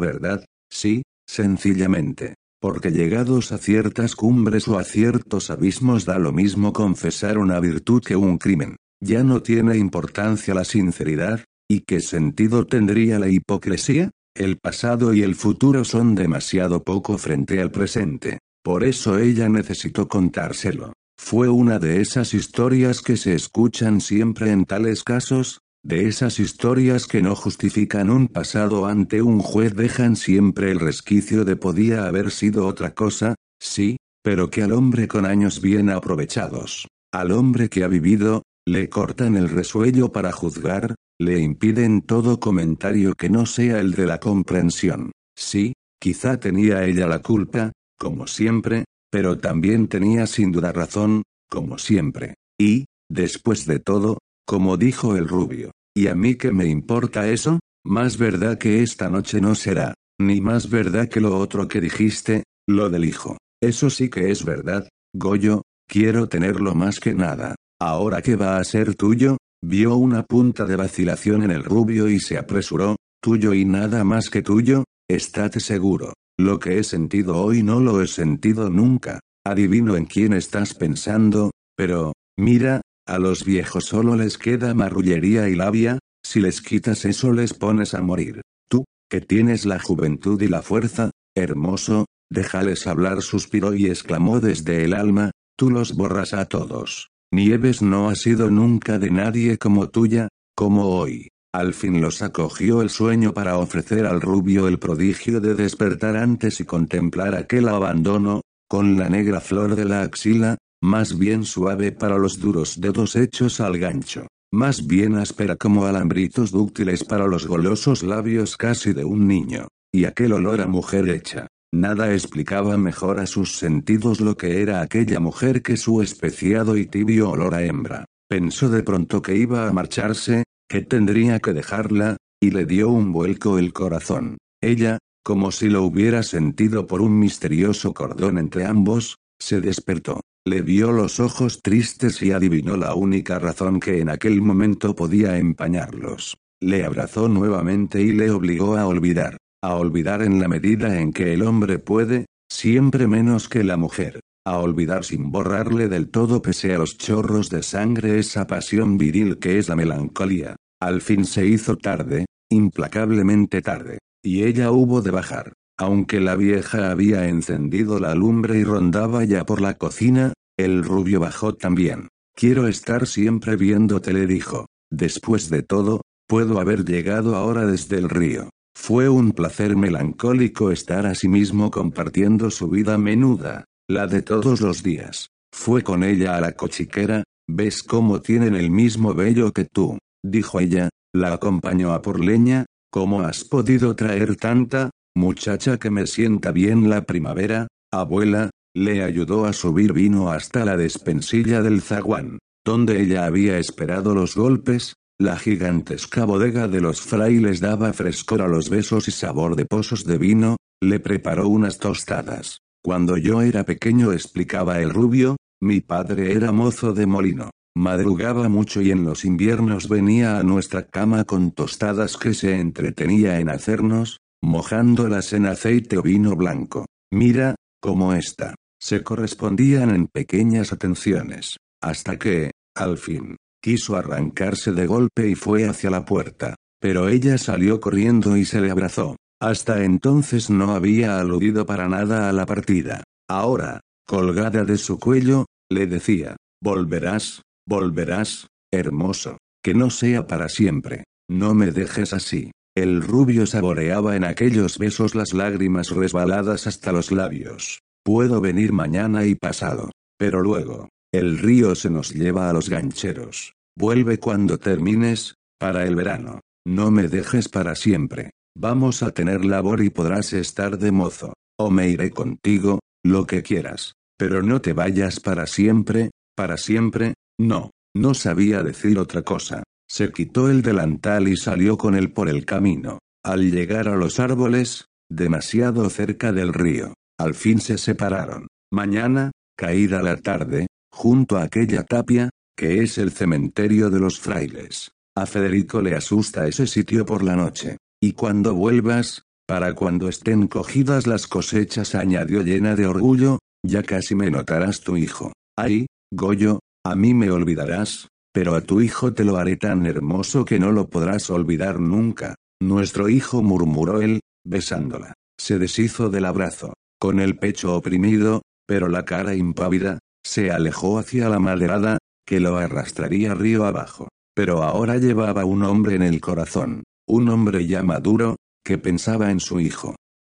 verdad, sí, sencillamente. Porque llegados a ciertas cumbres o a ciertos abismos da lo mismo confesar una virtud que un crimen. Ya no tiene importancia la sinceridad, ¿y qué sentido tendría la hipocresía? El pasado y el futuro son demasiado poco frente al presente. Por eso ella necesitó contárselo. Fue una de esas historias que se escuchan siempre en tales casos, de esas historias que no justifican un pasado ante un juez dejan siempre el resquicio de podía haber sido otra cosa, sí, pero que al hombre con años bien aprovechados, al hombre que ha vivido, le cortan el resuello para juzgar, le impiden todo comentario que no sea el de la comprensión. Sí, quizá tenía ella la culpa, como siempre, pero también tenía sin duda razón, como siempre. Y, después de todo, como dijo el rubio. ¿Y a mí qué me importa eso? Más verdad que esta noche no será. Ni más verdad que lo otro que dijiste, lo del hijo. Eso sí que es verdad, Goyo, quiero tenerlo más que nada. Ahora que va a ser tuyo, vio una punta de vacilación en el rubio y se apresuró, tuyo y nada más que tuyo, estate seguro. Lo que he sentido hoy no lo he sentido nunca. Adivino en quién estás pensando, pero, mira, a los viejos solo les queda marrullería y labia, si les quitas eso les pones a morir. Tú, que tienes la juventud y la fuerza, hermoso, déjales hablar suspiró y exclamó desde el alma, tú los borras a todos. Nieves no ha sido nunca de nadie como tuya, como hoy. Al fin los acogió el sueño para ofrecer al rubio el prodigio de despertar antes y contemplar aquel abandono, con la negra flor de la axila, más bien suave para los duros dedos hechos al gancho, más bien áspera como alambritos dúctiles para los golosos labios casi de un niño, y aquel olor a mujer hecha. Nada explicaba mejor a sus sentidos lo que era aquella mujer que su especiado y tibio olor a hembra. Pensó de pronto que iba a marcharse, que tendría que dejarla, y le dio un vuelco el corazón. Ella, como si lo hubiera sentido por un misterioso cordón entre ambos, se despertó. Le vio los ojos tristes y adivinó la única razón que en aquel momento podía empañarlos. Le abrazó nuevamente y le obligó a olvidar, a olvidar en la medida en que el hombre puede, siempre menos que la mujer, a olvidar sin borrarle del todo pese a los chorros de sangre esa pasión viril que es la melancolía. Al fin se hizo tarde, implacablemente tarde, y ella hubo de bajar. Aunque la vieja había encendido la lumbre y rondaba ya por la cocina, el rubio bajó también. Quiero estar siempre viéndote, le dijo. Después de todo, puedo haber llegado ahora desde el río. Fue un placer melancólico estar asimismo compartiendo su vida menuda, la de todos los días. Fue con ella a la cochiquera, ves cómo tienen el mismo vello que tú, dijo ella, la acompañó a por leña, ¿cómo has podido traer tanta? Muchacha que me sienta bien la primavera, abuela, le ayudó a subir vino hasta la despensilla del zaguán, donde ella había esperado los golpes, la gigantesca bodega de los frailes daba frescor a los besos y sabor de pozos de vino, le preparó unas tostadas. Cuando yo era pequeño explicaba el rubio, mi padre era mozo de molino. Madrugaba mucho y en los inviernos venía a nuestra cama con tostadas que se entretenía en hacernos, mojándolas en aceite o vino blanco. Mira, como esta. Se correspondían en pequeñas atenciones, hasta que, al fin, quiso arrancarse de golpe y fue hacia la puerta. Pero ella salió corriendo y se le abrazó. Hasta entonces no había aludido para nada a la partida. Ahora, colgada de su cuello, le decía, volverás, volverás, hermoso, que no sea para siempre, no me dejes así. El rubio saboreaba en aquellos besos las lágrimas resbaladas hasta los labios. Puedo venir mañana y pasado. Pero luego, el río se nos lleva a los gancheros. Vuelve cuando termines, para el verano. No me dejes para siempre. Vamos a tener labor y podrás estar de mozo. O me iré contigo, lo que quieras. Pero no te vayas para siempre, para siempre, no. No sabía decir otra cosa. Se quitó el delantal y salió con él por el camino. Al llegar a los árboles, demasiado cerca del río, Al fin se separaron. Mañana, caída la tarde, junto a aquella tapia, que es el cementerio de los frailes. A Federico le asusta ese sitio por la noche. Y cuando vuelvas, para cuando estén cogidas las cosechas, añadió llena de orgullo, ya casi me notarás tu hijo. Ay, Goyo, a mí me olvidarás, pero a tu hijo te lo haré tan hermoso que no lo podrás olvidar nunca. Nuestro hijo murmuró él, besándola. Se deshizo del abrazo. Con el pecho oprimido, pero la cara impávida, se alejó hacia la maderada, que lo arrastraría río abajo. Pero ahora llevaba un hombre en el corazón, un hombre ya maduro, que pensaba en su hijo.